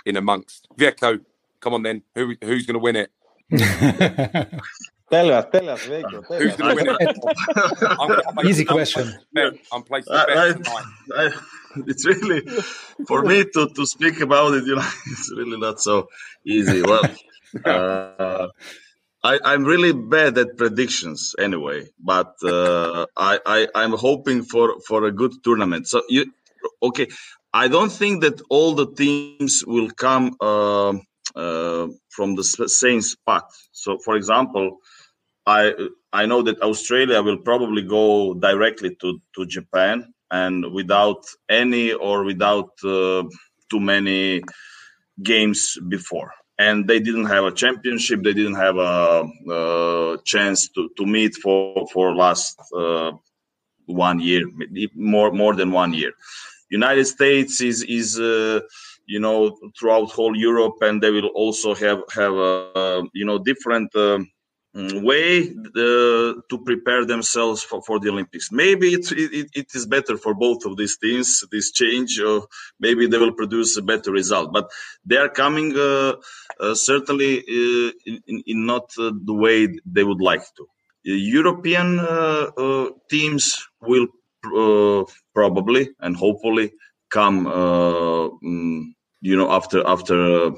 in amongst. Vjeko, come on then, who who's going to win it? tell us, tell us, Vjeko, tell Who's us. going to win it? I'm, I'm Easy I'm question. placing the bet. I'm placing the bet tonight. It's really for me to, to speak about it. You know, it's really not so easy. Well, uh, I, I'm really bad at predictions anyway, but uh, I, I I'm hoping for for a good tournament. So you okay? I don't think that all the teams will come uh, uh, from the same spot. So, for example, I I know that Australia will probably go directly to to Japan and without any or without uh, too many games before. And they didn't have a championship. They didn't have a, uh chance to, to meet for for last uh, one year, more more than one year. United States is is uh, you know throughout whole Europe, and they will also have have a you know different. Mm, way uh, to prepare themselves for, for the Olympics. Maybe it, it, it is better for both of these teams, this change, maybe they will produce a better result. But they are coming uh, uh, certainly uh, in, in, not uh, the way they would like to. European teams will probably and hopefully come, mm, you know, after after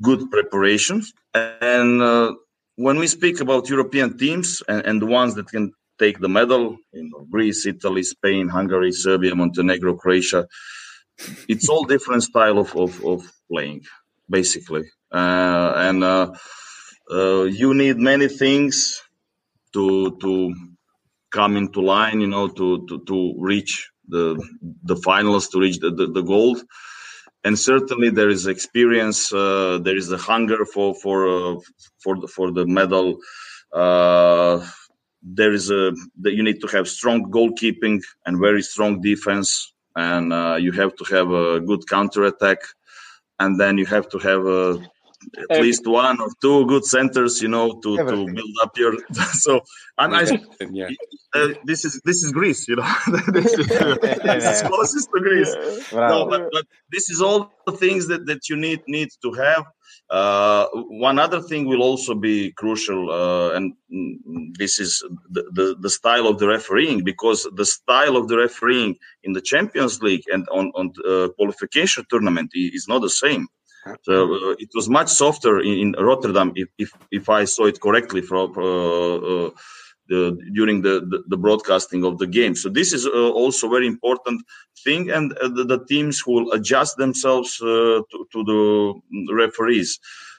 good preparations and. When we speak about European teams and, and the ones that can take the medal, you know, Greece, Italy, Spain, Hungary, Serbia, Montenegro, Croatia, it's all different style of, of, of playing, basically. Uh, and uh, uh, you need many things to to come into line, you know, to to, to reach the the finals, to reach the, the, the gold and certainly there is experience uh, there is a hunger for for uh, for the for the medal. Uh, there is a you need to have strong goalkeeping and very strong defense. And uh, you have to have a good counter attack, and then you have to have a at least one or two good centers, you know, to, to build up your. so I'm, I, yeah. uh, this is this is Greece, you know. this, is, this is closest to Greece. No, but, but this is all the things that, that you need need to have. Uh, one other thing will also be crucial, uh, and this is the, the, the style of the refereeing, because the style of the refereeing in the Champions League and on on uh, qualification tournament is not the same. So uh, it was much softer in, in, Rotterdam, if, if, if I saw it correctly from uh, uh, the, during the, the, the, broadcasting of the game. So this is uh, also very important thing, and uh, the, the, teams will adjust themselves uh, to, to, the referees.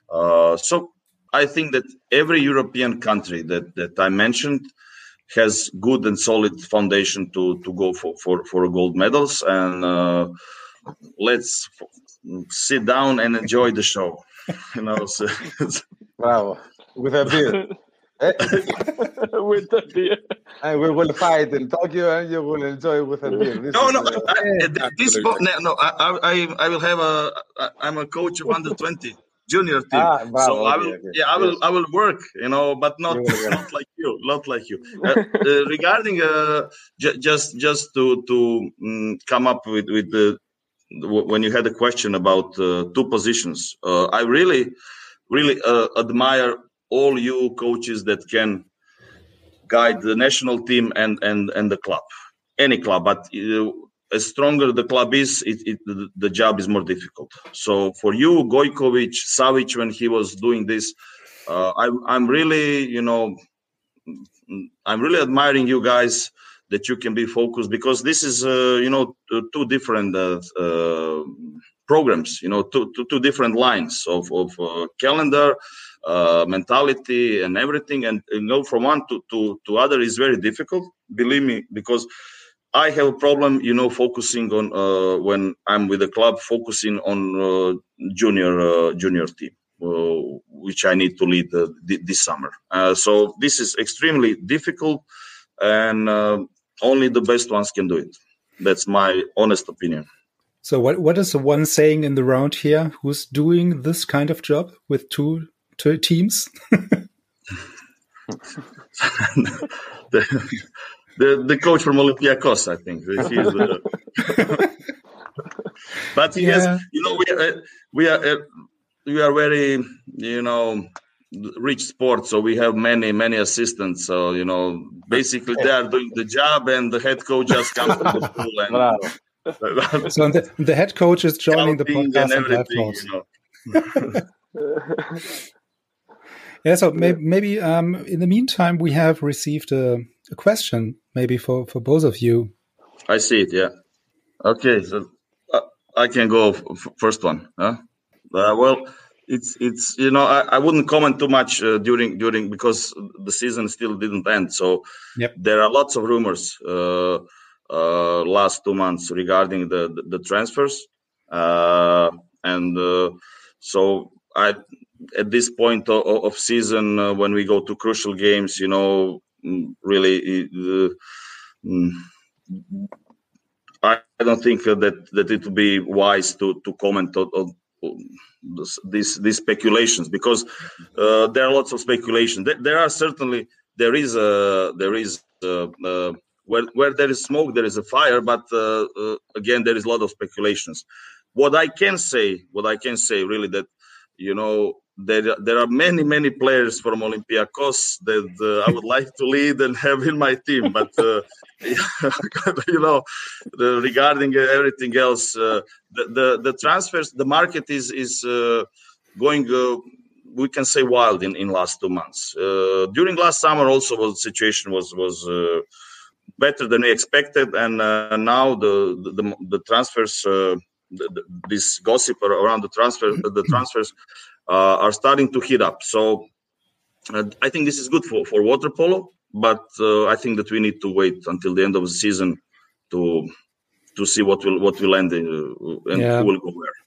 so I think that every European country that, that I mentioned has good and solid foundation to, to go for, for, for gold medals and let's sit down and enjoy the show. You know, so, bravo with a beer. with a beer. And we will fight in Tokyo, and you will enjoy with a beer. This no, no, uh, I, this no, no, I, I, I will have a. I'm a coach of under twenty junior team. Ah, so I will, okay. yeah, I will, yes. I will work, you know, but not, not like you, not like you. Uh, uh, regarding uh, j- just, just to to um, come up with with the when you had a question about uh, two positions, uh, I really, really uh, admire all you coaches that can guide the national team and and and the club, any club. But uh, as stronger the club is, it, it, the, job is more difficult. So for you, Gojkovic, Savic, when he was doing this, uh, I, I'm really, you know, I'm really admiring you guys that you can be focused because this is uh, you know two different uh, uh, programs you know two, two, two different lines of, of uh, calendar uh, mentality and everything. And you know from one to, to, to other is very difficult believe me because i have a problem you know focusing on uh, when i'm with the club focusing on junior junior team which i need to lead this summer. So this is extremely difficult and uh, only the best ones can do it. That's my honest opinion. So, what what is the one saying in the round here? Who's doing this kind of job with two, two teams? the, the, the coach from Olympiacos, I think. but he yeah. has, you know, we are, we are uh, we are very, you know, rich sport so we have many many assistants so you know basically they are doing the job and the head coach just comes to the pool and so the, the, head coach is joining the podcast and everything, you know. yeah so maybe, maybe um, in the meantime we have received a, a question maybe for for both of you i see it yeah okay so uh, i can go first one huh? Uh, well it's it's you know I, I wouldn't comment too much uh, during during because the season still didn't end. So yep. there are lots of rumors uh, uh, last two months regarding the the, the transfers, uh, and uh, so I at this point of, of season uh, when we go to crucial games, you know, mm, really. Mm, I don't think that that it would be wise to to comment on, on these these speculations because uh, there are lots of speculation. There, are certainly there is a there is a, uh, where where there is smoke there is a fire, but uh, uh, again there is a lot of speculations. What I can say, what I can say, really that you know there there are many many players from Olympiacos that uh, I would like to lead and have in my team, but uh, you know the, regarding everything else, uh, the, the, the transfers, the market is is uh, going. Uh, we can say wild in, in last two months. Uh, during last summer, also the situation was was better than we expected, and now the the, the transfers. The, this gossip around the transfer the transfers uh, are starting to heat up. So uh, I think this is good for, for water polo, but uh, I think that we need to wait until the end of the season to to see what will what will end and yeah. who will go where.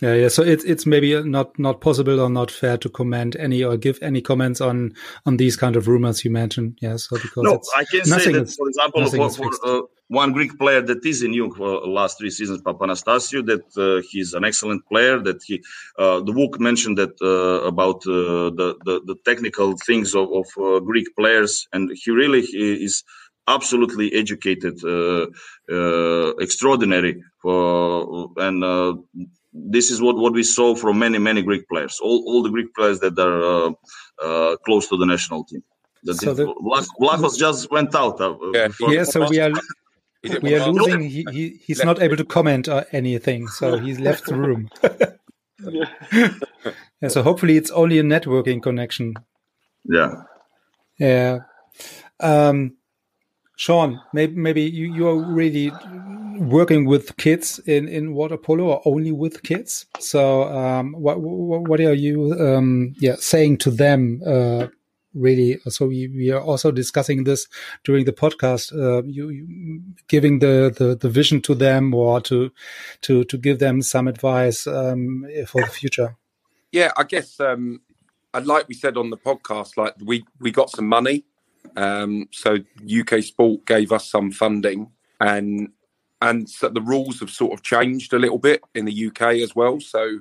Yeah, yeah. So it's it's maybe not not possible or not fair to comment any or give any comments on on these kind of rumors you mentioned. Yeah. So because no, I can say that, is, for example, for, for uh, one Greek player that is in Europe for last three seasons, Papanastasiou, that uh, he's an excellent player. That he, uh, the Vuk mentioned that uh, about uh, the, the, the technical things of, of uh, Greek players, and he really he is absolutely educated, extraordinary, for, and this is what, what we saw from many many Greek players. All, all the Greek players that are uh, uh, close to the national team. The, so the, Vlachos just went out. Uh, yeah, yeah so we are we are losing. He, he he's not able to comment or anything, so he's left the room. yeah, so hopefully it's only a networking connection. Yeah. Yeah. Um, Sean, maybe maybe you, you are really working with kids in, in water polo or only with kids. So um, what what are you um, yeah saying to them? Uh, really, so we, we are also discussing this during the podcast. Uh, you, you, giving the, the the vision to them or to to to give them some advice um, for the future. Yeah, I guess um, like we said on the podcast, like we we got some money um, so UK Sport gave us some funding, and and so the rules have sort of changed a little bit in the UK as well. So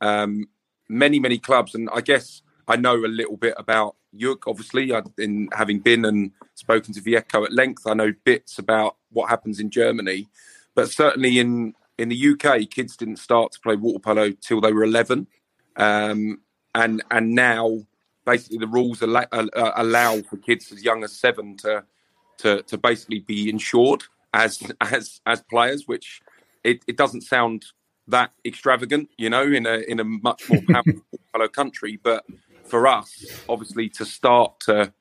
um, many many clubs, and I guess I know a little bit about Jug. Obviously, I, in having been and spoken to Vjeko at length, I know bits about what happens in Germany, but certainly in in the UK, kids didn't start to play water polo till they were eleven, um, and and now basically the rules allow, uh, allow for kids as young as seven to to to basically be insured as as as players, which it, it doesn't sound that extravagant, you know, in a in a much more powerful fellow country. But for us, obviously, to start to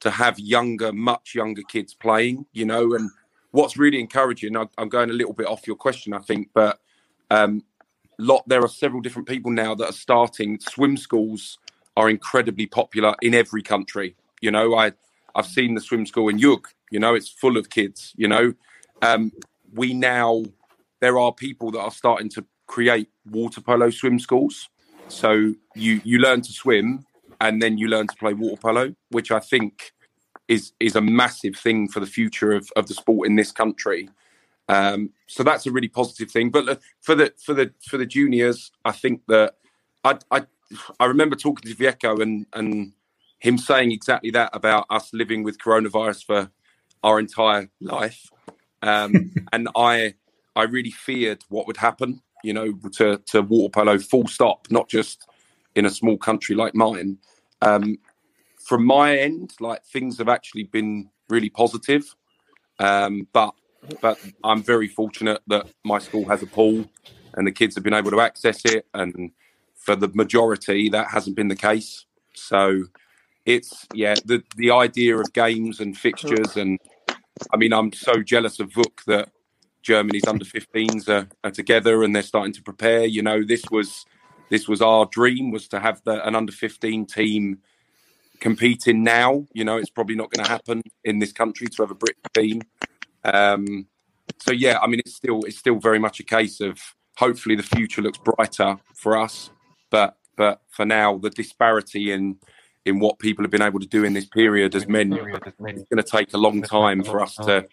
to have younger, much younger kids playing, you know, and what's really encouraging, I, am going a little bit off your question, I think, but um, lot there are several different people now that are starting swim schools are incredibly popular in every country. You know, I I've seen the swim school in Jug. You know, it's full of kids. You know, um, we now there are people that are starting to create water polo swim schools. So you you learn to swim and then you learn to play water polo, which I think is is a massive thing for the future of, of the sport in this country. Um, so that's a really positive thing. But uh, for the for the for the juniors, I think that I I I remember talking to Vjeko and and him saying exactly that about us living with coronavirus for our entire life, um, and I I really feared what would happen, you know, to to water polo full stop, not just in a small country like mine. Um, from my end, like things have actually been really positive, um, but but I'm very fortunate that my school has a pool and the kids have been able to access it and for the majority, that hasn't been the case. So it's yeah, the the idea of games and fixtures and I mean, I'm so jealous of Vuk that Germany's under 15s are, are, together and they're starting to prepare. You know, this was this was our dream was to have the, an under 15 team competing now. You know, it's probably not going to happen in this country to have a British team. Um, so yeah, I mean, it's still it's still very much a case of hopefully the future looks brighter for us. But but for now, the disparity in in what people have been able to do in this period as men it's going to take a long time for us to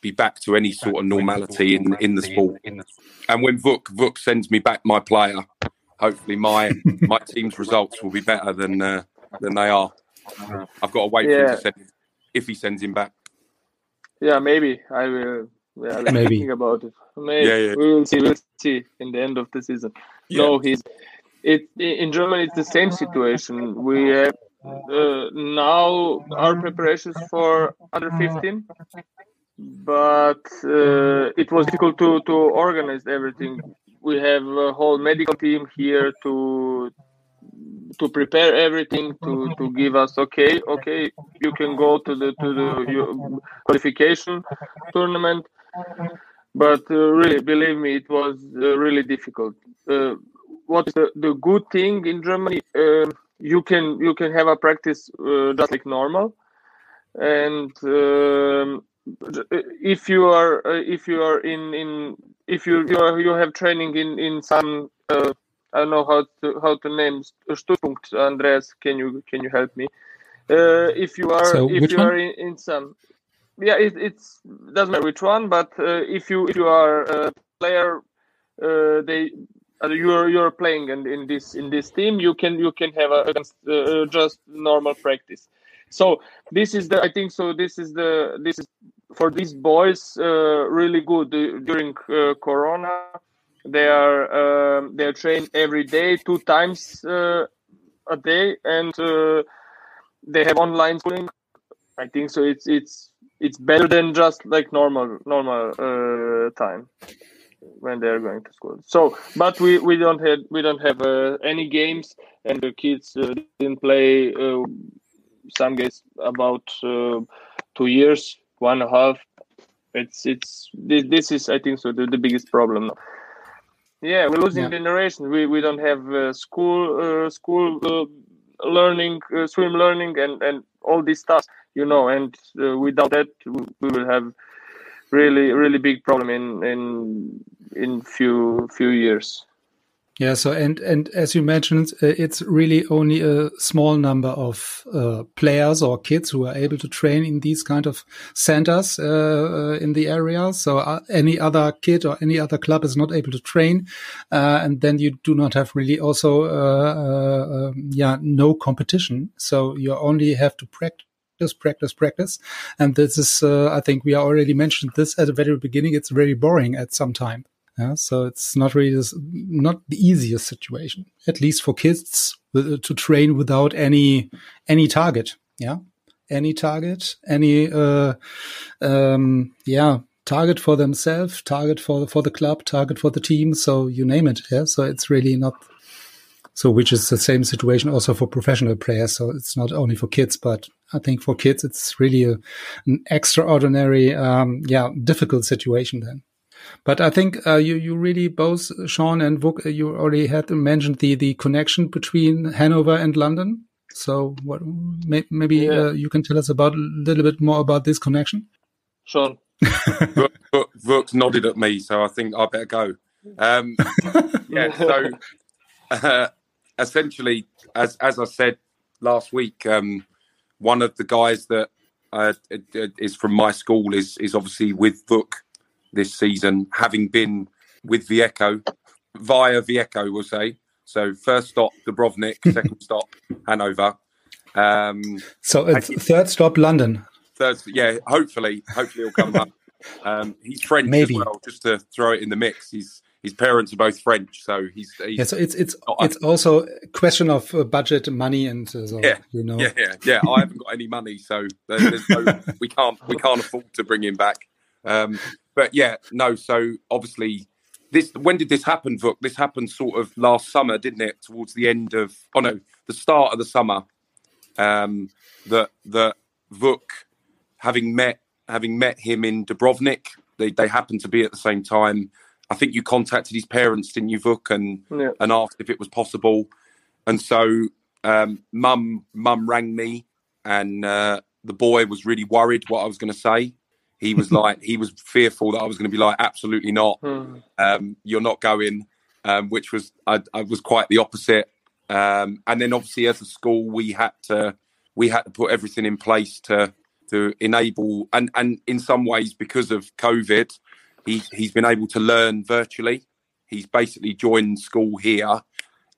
be back to any sort of normality in in the sport. And when Vuk Vuk sends me back my player, hopefully my my team's results will be better than uh, than they are. I've got to wait yeah. for him to send if he sends him back. Yeah, maybe I will. Yeah, maybe thinking about it. Maybe yeah, yeah. we will see. We'll see in the end of the season. Yeah. No, he's it in Germany it's the same situation. We have uh, now our preparations for under 15, but uh, it was difficult to to organize everything. We have a whole medical team here to to prepare everything to to give us okay okay you can go to the to the qualification tournament but uh, really believe me it was uh, really difficult uh, what is the, the good thing in Germany? Uh, you can you can have a practice uh, just like normal, and um, if you are uh, if you are in in if you you, are, you have training in in some uh, I don't know how to how to name Stützpunkt. Andreas, can you can you help me? Uh, if you are So if you one? are in, in some, yeah, it, it's doesn't matter which one, but uh, if you if you are a player, uh, they uh, you're you're playing in, in this in this team, you can you can have a, uh, just normal practice. So this is the I think so. This is the this is for these boys uh, really good during uh, Corona. They are um, they are trained every day, two times uh, a day, and uh, they have online schooling. I think so. It's it's it's better than just like normal normal uh, time when they are going to school. So, but we, we don't have we don't have uh, any games, and the kids uh, didn't play uh, some games about uh, two years, one and a half. It's it's this, this is I think so the, the biggest problem. Yeah, we're losing Yeah. generation. We we don't have uh, school uh, school uh, learning, uh, swim learning, and and all this stuff, you know. And uh, without that, we will have really really big problem in in in few few years. Yeah. So and and as you mentioned, uh, it's really only a small number of uh, players or kids who are able to train in these kind of centers uh, uh, in the area. So uh, any other kid or any other club is not able to train, uh, and then you do not have really also um, yeah no competition. So you only have to practice. Practice, practice, and this is. Uh, I think we already mentioned this at the very beginning. It's very boring at some time. Yeah, so it's not really this, not the easiest situation, at least for kids to train without any any target. Yeah, any target, any uh, um, yeah target for themselves, target for for the club, target for the team. So you name it. Yeah, so it's really not. So which is the same situation also for professional players. So it's not only for kids, but I think for kids it's really a, an extraordinary, um, yeah, difficult situation then. But I think uh, you you really both Sean and Vuk, uh, you already had mentioned the the connection between Hanover and London. So what may, maybe Yeah. uh, you can tell us about a little bit more about this connection. Sean, Vuk, Vuk, Vuk's nodded at me, so I think I better go. Um, yeah, so uh, essentially, as as I said last week, um, one of the guys that uh, is from my school is is obviously with Vuk this season, having been with Vjeko via Vjeko, we'll say. So first stop Dubrovnik, second stop Hanover. Um, So it's third stop London. third, yeah, hopefully, hopefully he'll come up. Um, he's French Maybe. as well, just to throw it in the mix. He's his parents are both French, so he's, he's Yeah, so it's it's it's also a question of uh, budget, money, and uh, so Yeah, you know. yeah, yeah, yeah. I haven't got any money, so there, there's no, we can't we can't afford to bring him back. Um, but yeah, no. So obviously, this when did this happen, Vuk? This happened sort of last summer, didn't it? Towards the end of oh no, the start of the summer. Um, that that Vuk, having met having met him in Dubrovnik, they they happened to be at the same time. I think you contacted his parents, didn't you, Vuk, and yeah, and asked if it was possible. And so um, mum mum rang me, and uh, the boy was really worried what I was going to say. He was like, he was fearful that I was going to be like, absolutely not. Hmm. Um, you're not going, um, which was I, I was quite the opposite. Um, and then obviously as a school, we had to we had to put everything in place to to enable and and in some ways because of COVID, he he's been able to learn virtually. He's basically joined school here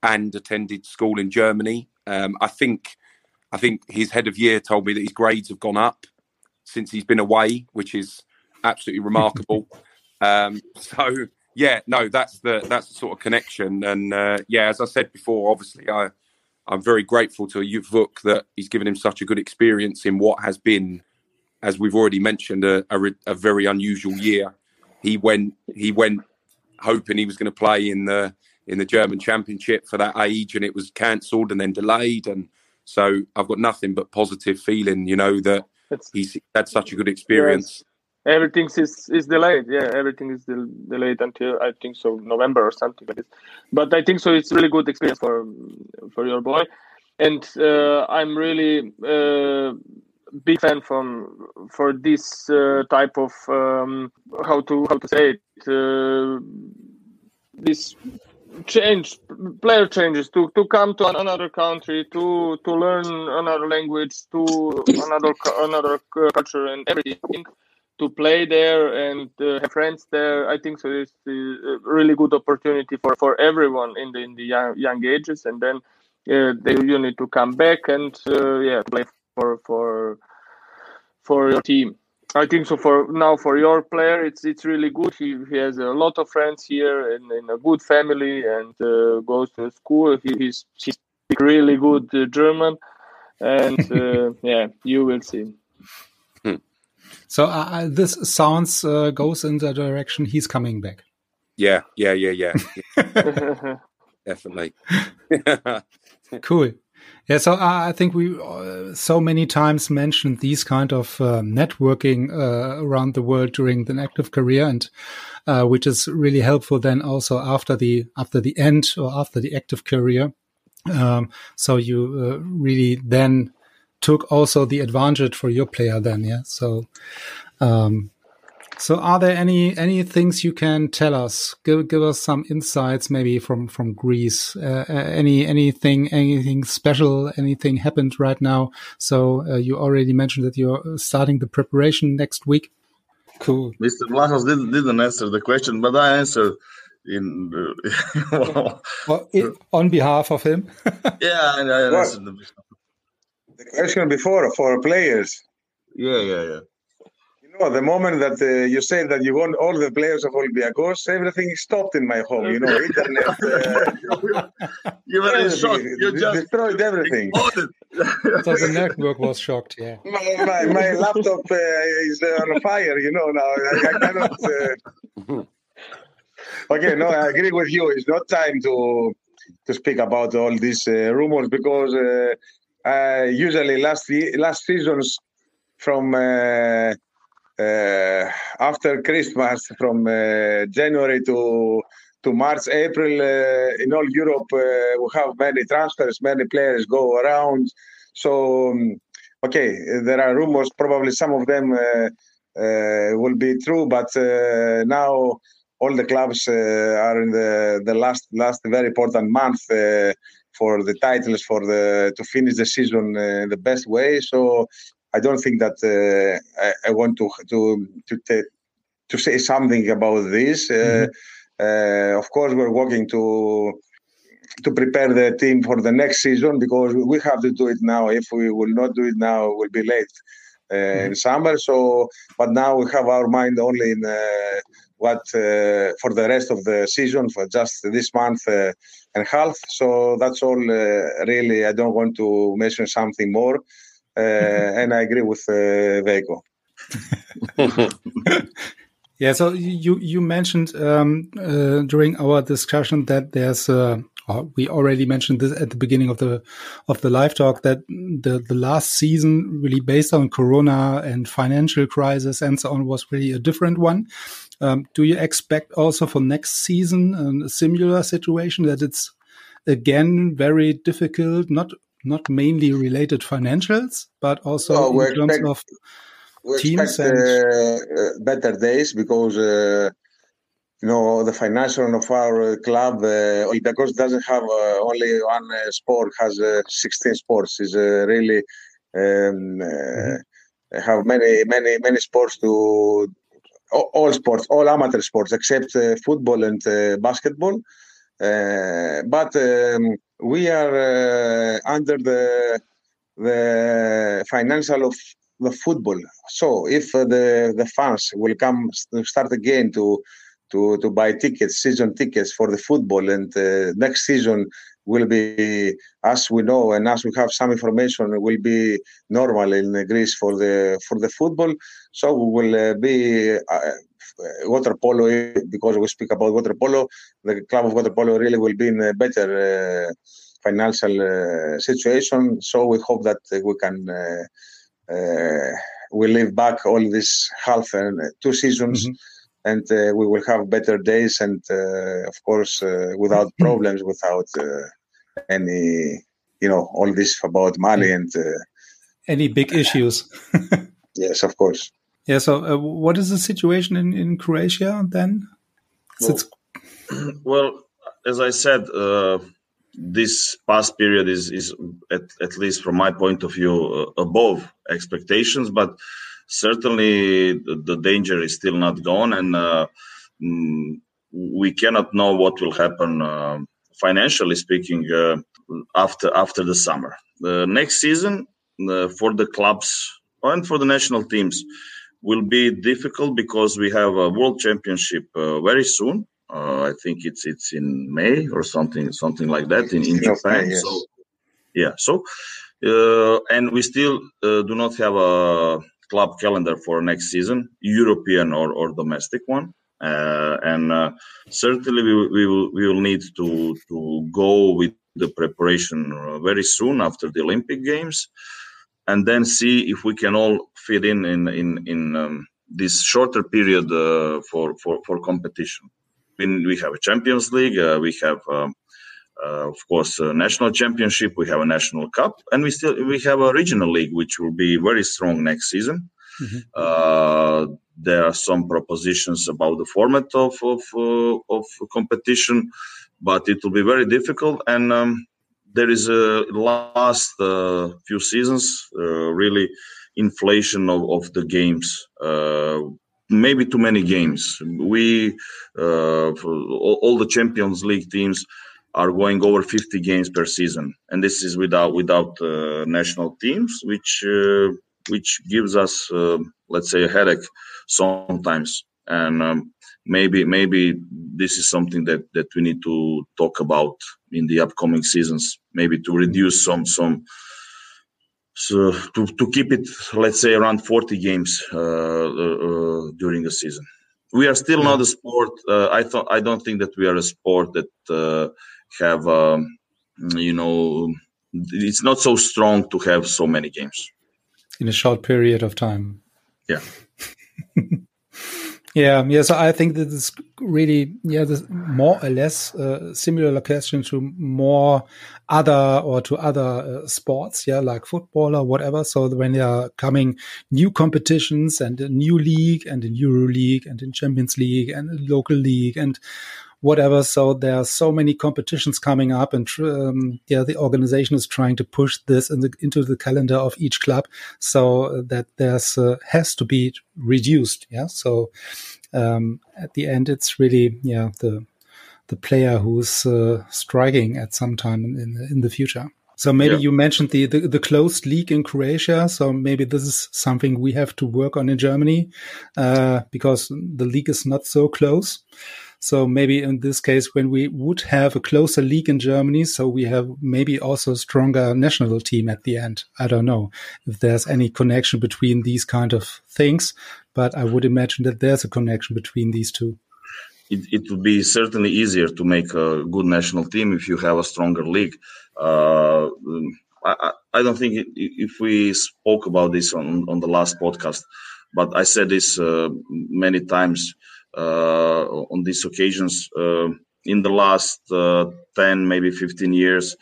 and attended school in Germany. Um, I think I think his head of year told me that his grades have gone up since he's been away, which is absolutely remarkable. um, so yeah, no, that's the that's the sort of connection. And uh, yeah, as I said before, obviously I I'm very grateful to Vuk that he's given him such a good experience in what has been, as we've already mentioned, a, a, a very unusual year. He went he went hoping he was going to play in the in the German Championship for that age, and it was cancelled and then delayed. And so I've got nothing but positive feeling, you know, that it's he's had such a good experience. everything is is delayed. Yeah, everything is del- delayed until I think so November or something like this. But I think so. It's really good experience for for your boy, and uh, I'm really uh, big fan from for this uh, type of um, how to how to say it. Uh, this change player changes to to come to another country to to learn another language to another another culture and everything to play there and uh, have friends there i think so it's a really good opportunity for for everyone in the in the young, young ages. And then uh, they, you need to come back and uh, yeah play for for for your team I think so. For now, for your player, it's it's really good. He, he has a lot of friends here and in a good family, and uh, goes to school. He, he's he speaks really good uh, German, and uh, yeah, you will see. So uh, uh, this sounds uh, goes in the direction he's coming back. Yeah, yeah, yeah, yeah, yeah. definitely. cool. Yeah, so uh, I think we uh, so many times mentioned these kind of uh, networking uh, around the world during the active career, and uh, which is really helpful then also after the after the end or after the active career. Um, so you uh, really then took also the advantage for your player then, yeah. So um, so, are there any any things you can tell us? Give give us some insights, maybe from from Greece. Uh, uh, any anything anything special? Anything happened right now? So uh, you already mentioned that you're starting the preparation next week. Cool. Mr. Vlachos didn't, didn't answer the question, but I answered in well, it, on behalf of him. yeah, I, I answered the, the question before for players. Yeah, yeah, yeah know, the moment that uh, you say that you want all the players of Olympiacos, everything stopped in my home. You know, internet. Uh, you were in shock. You just destroyed everything. so the network was shocked. Yeah. My, my, my laptop uh, is on fire. You know now. I, I cannot. Uh, okay, no, I agree with you. It's not time to to speak about all these uh, rumors because uh, usually last last seasons from uh, after Christmas, from uh, January to to March, April, uh, in all Europe, we have many transfers, many players go around. So, um, okay, there are rumors. Probably some of them will be true, but now all the clubs uh, are in the, the last last very important month uh, for the titles for the to finish the season uh, the best way. So I don't think that uh, I, I, want to to to to say something about this. Uh, mm-hmm. Uh, of course, we're working to to prepare the team for the next season because we have to do it now. If we will not do it now, we'll be late uh, mm-hmm. in summer. So, but now we have our mind only in uh, what uh, for the rest of the season for just this month and half. So that's all. really, I don't want to mention something more. Uh, and I agree with uh, Vjeko. yeah, so you you mentioned um, uh, during our discussion that there's uh, we already mentioned this at the beginning of the of the live talk that the the last season really based on Corona and financial crisis and so on was really a different one. Um, do you expect also for next season um, a similar situation that it's again very difficult, not not mainly related financials, but also no, in terms expect, of teams expect, and uh, better days because uh, you know the financial of our club uh, Olympiacos doesn't have uh, only one uh, sport; has uh, 16 sports. is really um, mm-hmm. have many many many sports to all sports, all amateur sports except football and basketball. but um, we are uh, under the the financial of the football. So if uh, the the fans will come start again to to to buy tickets, season tickets for the football, and uh, next season will be, as we know and as we have some information, will be normal in Greece for the for the football. So we will uh, be uh, water polo because we speak about water polo. The club of water polo really will be in a better uh, financial uh, situation. So we hope that we can uh, we live back all this half and two seasons. Mm-hmm and uh, we will have better days and uh, of course uh, without problems without any you know all this about money and any big issues yes of course yeah. So, uh, what is the situation in, in Croatia then? Well, well as I said, uh, this past period is is at, at least from my point of view uh, above expectations, but certainly the, the, danger is still not gone, and uh, mm, we cannot know what will happen uh, financially speaking uh, after after the summer. The next season uh, for the clubs and for the national teams will be difficult because we have a world championship very soon uh, I think it's it's in May or something something like that in, in Japan. yes. So yeah, so uh, and we still uh, do not have a club calendar for next season, European or, or domestic one. Uh, and uh, certainly we, we will we will need to to go with the preparation uh, very soon after the Olympic Games, and then see if we can all fit in in in in um, this shorter period for for for competition we have a Champions League, uh, we have, um, uh, of course, a national championship, we have a national cup, and we still we have a regional league, which will be very strong next season. Mm-hmm. Uh, there are some propositions about the format of of, uh, of competition, but it will be very difficult. And um, there is a last uh, few seasons uh, really inflation of, of the games maybe too many games. We, uh, all, all, the Champions League teams are going over 50 games per season, and this is without without uh, national teams, which uh, which gives us, uh, let's say, a headache sometimes. And um, maybe maybe this is something that that we need to talk about in the upcoming seasons. Maybe to reduce some some so to, to keep it let's say around 40 games uh, uh, uh during the season. We are still not a sport uh, i thought i don't think that we are a sport that uh, have um, you know it's not so strong to have so many games. In a short period of time. Yeah Yeah, yeah. So I think that is really, yeah, this more or less uh, similar question to more other or to other uh, sports, yeah, like football or whatever. So when there are coming new competitions and a new league and in Euro League and in Champions League and local league and whatever. So there are so many competitions coming up, and um, yeah, the organization is trying to push this in the, into the calendar of each club, so that there's uh, has to be reduced. Yeah, so um, at the end, it's really yeah the the player who's uh, striking at some time in, in, in the future. So maybe yeah. you mentioned the, the, the closed league in Croatia. So maybe this is something we have to work on in Germany uh, because the league is not so close. So maybe in this case, when we would have a closer league in Germany, so we have maybe also a stronger national team at the end. I don't know if there's any connection between these kind of things, but I would imagine that there's a connection between these two. It, it would be certainly easier to make a good national team if you have a stronger league. Uh, I, I, don't think it, if we spoke about this on, on the last podcast, but I said this uh, many times on these occasions uh, in the last uh, 10 maybe 15 years.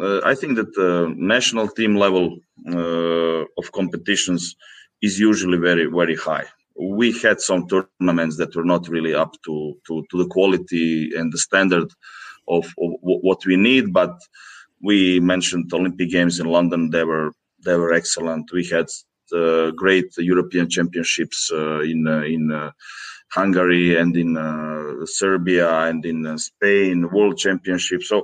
I think that the national team level of competitions is usually very very high. We had some tournaments that were not really up to to, to the quality and the standard of, of what we need but we mentioned olympic games in london. They were they were excellent. We had uh, great european championships uh, in uh, in Hungary and in uh, Serbia and in uh, Spain World Championship. So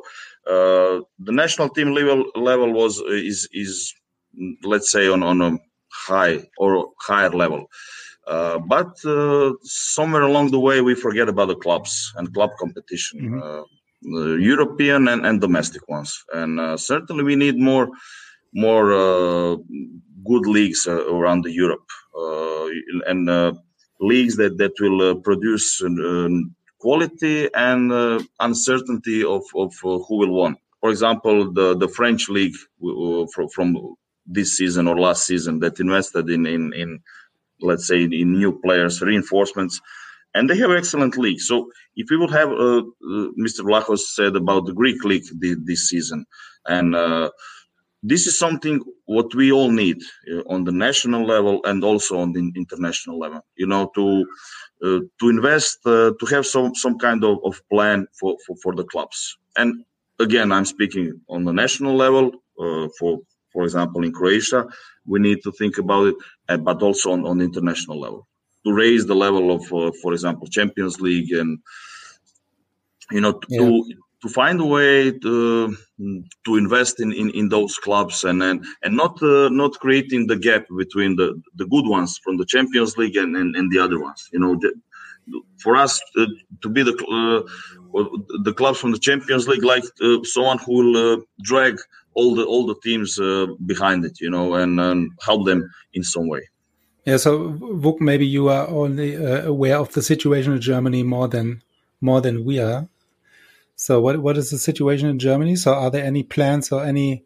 uh, the national team level level was is is let's say on on a high or higher level. Uh, but uh, somewhere along the way, we forget about the clubs and club competition, mm-hmm. uh, European and, and, domestic ones. And certainly, we need more more good leagues around the Europe. and leagues that that will uh, produce uh, quality and uh, uncertainty of of who will win. For example, the the French league from, from this season or last season that invested in in, in let's say in new players reinforcements and they have excellent league so if we would have uh, uh, mr vlachos said about the greek league this, this season and uh, this is something what we all need uh, on the national level and also on the international level. You know, to uh, to invest, uh, to have some some kind of, of plan for, for for the clubs. And again, I'm speaking on the national level. Uh, for for example, in Croatia, we need to think about it, uh, but also on on international level to raise the level of, uh, for example, Champions League and you know to yeah to find a way to, to invest in, in, in those clubs and and, and not uh, not creating the gap between the, the good ones from the Champions League and, and, and the other ones. You know, the, for us uh, to be the uh, the clubs from the Champions League, like uh, someone who will uh, drag all the all the teams uh, behind it, you know, and, and, help them in some way. Yeah. So, Vuk, maybe you are only aware of the situation in Germany more than more than we are. So what what is the situation in Germany? So are there any plans or any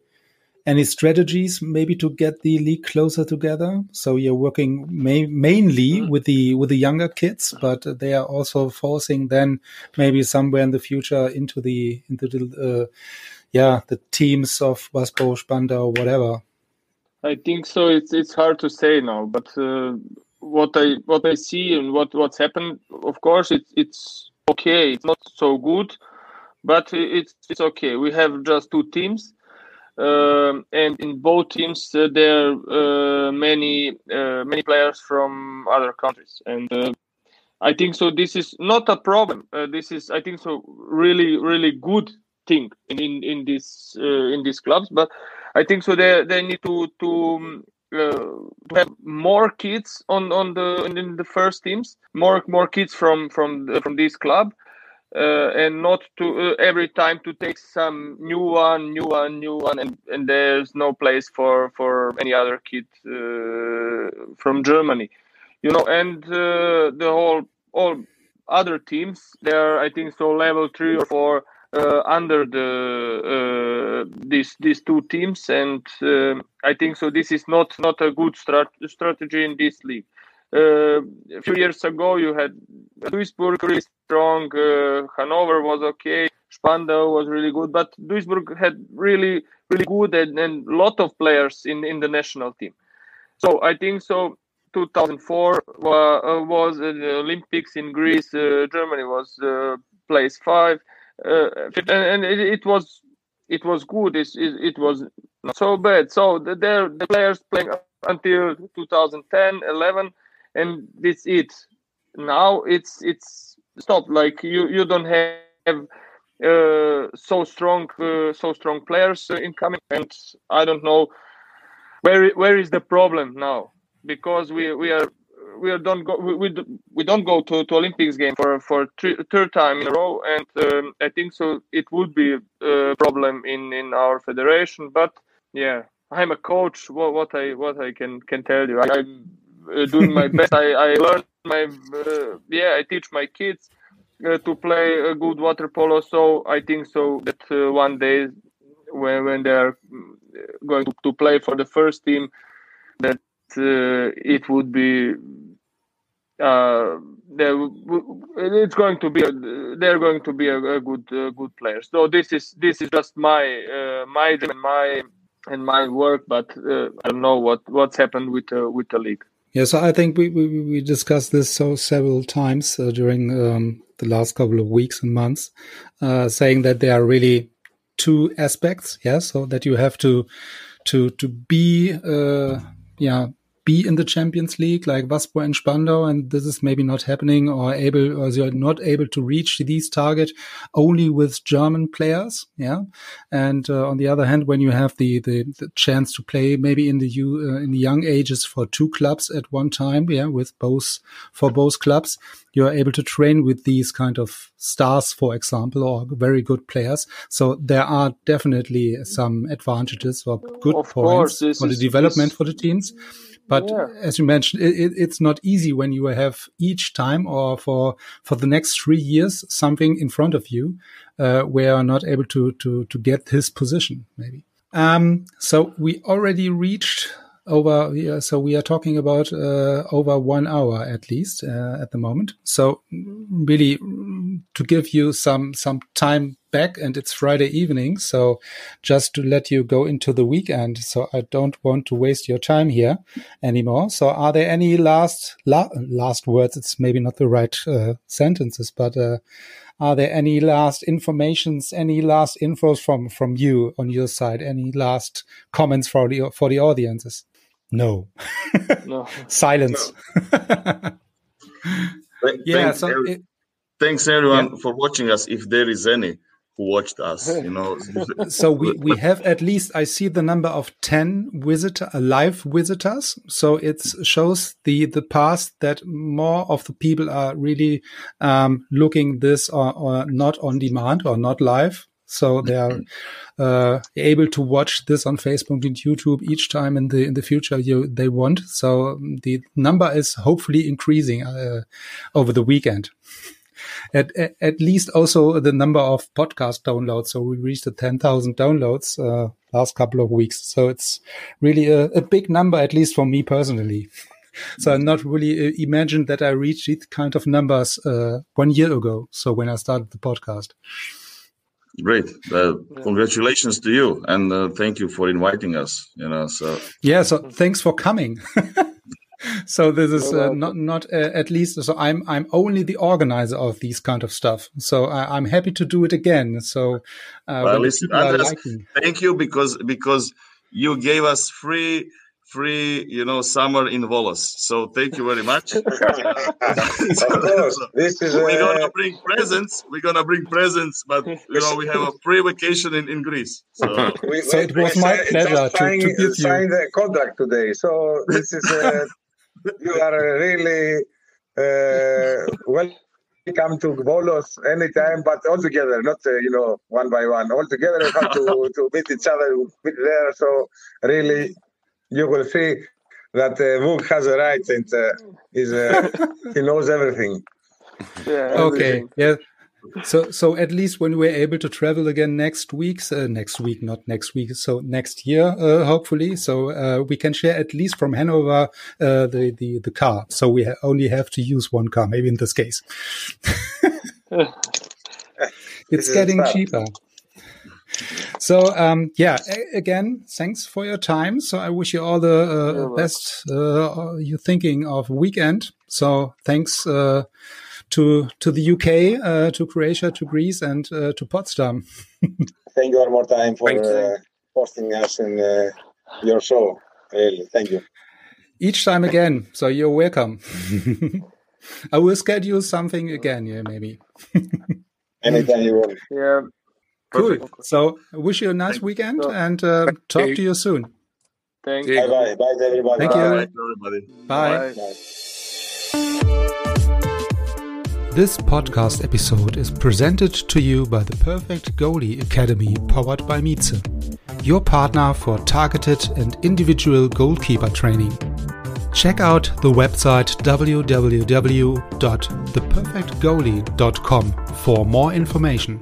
any strategies maybe to get the league closer together? So you're working ma mainly mm with the with the younger kids, but they are also forcing then maybe somewhere in the future into the into the uh, yeah the teams of Waspo, or whatever. I think so. It's it's hard to say now, but uh, what I what I see and what what's happened, of course, it's it's okay. It's not so good but it's it's okay. We have just two teams, um, and in both teams uh, there are uh, many uh, many players from other countries, and uh, I think so. This is not a problem. Uh, this is I think so really really good thing in in, in this uh, in these clubs, but I think so they they need to to. to have more kids on on the in the first teams, more more kids from from from this club, uh, and not to uh, every time to take some new one, new one, new one, and, and there's no place for for any other kid uh, from Germany, you know. And uh, the whole all other teams, they're I think so level three or four uh, under the uh, these these two teams, and I think so. This is not not a good strat- strategy in this league. Uh, a few years ago, you had Duisburg really strong. Uh, Hanover was okay. Spandau was really good, but Duisburg had really, really good and, and lot of players in in the national team. So I think so. 2004 uh, was the Olympics in Greece. Uh, Germany was uh, place five, uh, and it, it, was it was good. It, it, was not so bad. So the, the players playing until 2010, 11 and that's it. Now it's it's stopped. Like you you don't have uh, so strong uh, so strong players incoming and i don't know where where is the problem now because we we are we don't go we, we, we don't go to, to olympics game for for three, third time in a row and um, i think so it would be a problem in in our federation but yeah. I'm a coach. What, what i what i can can tell you. I, i'm uh, doing my best. I, I learn my uh, yeah. I teach my kids uh, to play a good water polo. So I think so that one day when when they are going to, to play for the first team, that it would be uh, it's going to be a, they're going to be a, a good uh, good player. So this is this is just my uh, my dream and my and my work, but I don't know what what's happened with with the league. Yeah, so I think we, we, we discussed this so several times uh, during um, the last couple of weeks and months, uh, saying that there are really two aspects. Yeah, so that you have to to to be uh, yeah be in the Champions League like Waspo and Spandau, and this is maybe not happening or able or you're not able to reach these target only with German players. Yeah, and uh, on the other hand, when you have the, the, the chance to play maybe in the you uh, in the young ages for two clubs at one time, yeah, with both for both clubs, you are able to train with these kind of stars, for example, or very good players. So there are definitely some advantages or good of points course, for the development for the teams. But yeah. as you mentioned, it, it's not easy when you have each time or for for the next three years something in front of you uh, where are not able to to to get his position maybe. Um, so we already reached over. Yeah, so we are talking about uh, over one hour at least uh, at the moment. So really, to give you some some time back, and it's Friday evening, so just to let you go into the weekend. So I don't want to waste your time here anymore. So are there any last la last words? It's maybe not the right uh, sentences, but uh, are there any last informations, any last infos from from you on your side? Any last comments for the for the audiences? No. No. Silence. Th- yeah. thanks, So ev- it, thanks everyone for watching us. If there is any who watched us, you know. so we, we have at least I see the number of ten visitor uh, live visitors. So it shows the the past that more of the people are really um, looking this or, or not on demand or not live. So they are uh, able to watch this on Facebook and YouTube each time in the in the future you they want. So the number is hopefully increasing uh, over the weekend at, at, at least also the number of podcast downloads. So we reached the 10,000 downloads, uh, last couple of weeks. So it's really a, a big number, at least for me personally. so I'm not really uh, imagined that I reached these kind of numbers, uh, one year ago. So when I started the podcast. Great. Uh, congratulations to you, and uh, thank you for inviting us. You know, so Yeah. So thanks for coming. so this is uh, not not uh, at least so I'm I'm only the organizer of these kind of stuff. So I, I'm happy to do it again. So uh, Well, when listen, people are Andreas, liking- thank you because because you gave us free free you know summer in Volos. So thank you very much. of course, this is We're gonna bring presents. We're gonna bring presents, but you know we have a free vacation in, in Greece. So we, So it was my pleasure just to- signed, to give you- signed the contract today. So this is uh, you are really uh, welcome to Volos anytime, but all together, not uh, you know one by one. All together, you have to to meet each other meet there. So really, you will see that uh, Vuk has a right and uh, is uh, he knows everything. Yeah. okay yeah so so at least when we're able to travel again next week uh, next week not next week so next year uh, hopefully so uh, we can share at least from hanover uh, the, the the car. So we ha- only have to use one car maybe in this case. It's is a getting cheaper so um yeah a- again thanks for your time so i wish you all the uh, best uh, you thinking of weekend so thanks uh to to the UK, uh, to Croatia, to Greece, and uh, to Potsdam. Thank you one more time for uh, hosting us in uh, your show. Really, thank you. Each time again, so you're welcome. I will schedule something again, yeah, maybe. Anytime you want. Yeah. Cool. So I wish you a nice weekend So- and uh, talk you. to you soon. Thank Yeah. you. Bye bye. Bye everybody. Thank you. Bye, everybody. Bye. Bye. This podcast episode is presented to you by the Perfect Goalie Academy powered by Mieze, your partner for targeted and individual goalkeeper training. Check out the website www.theperfectgoalie.com for more information.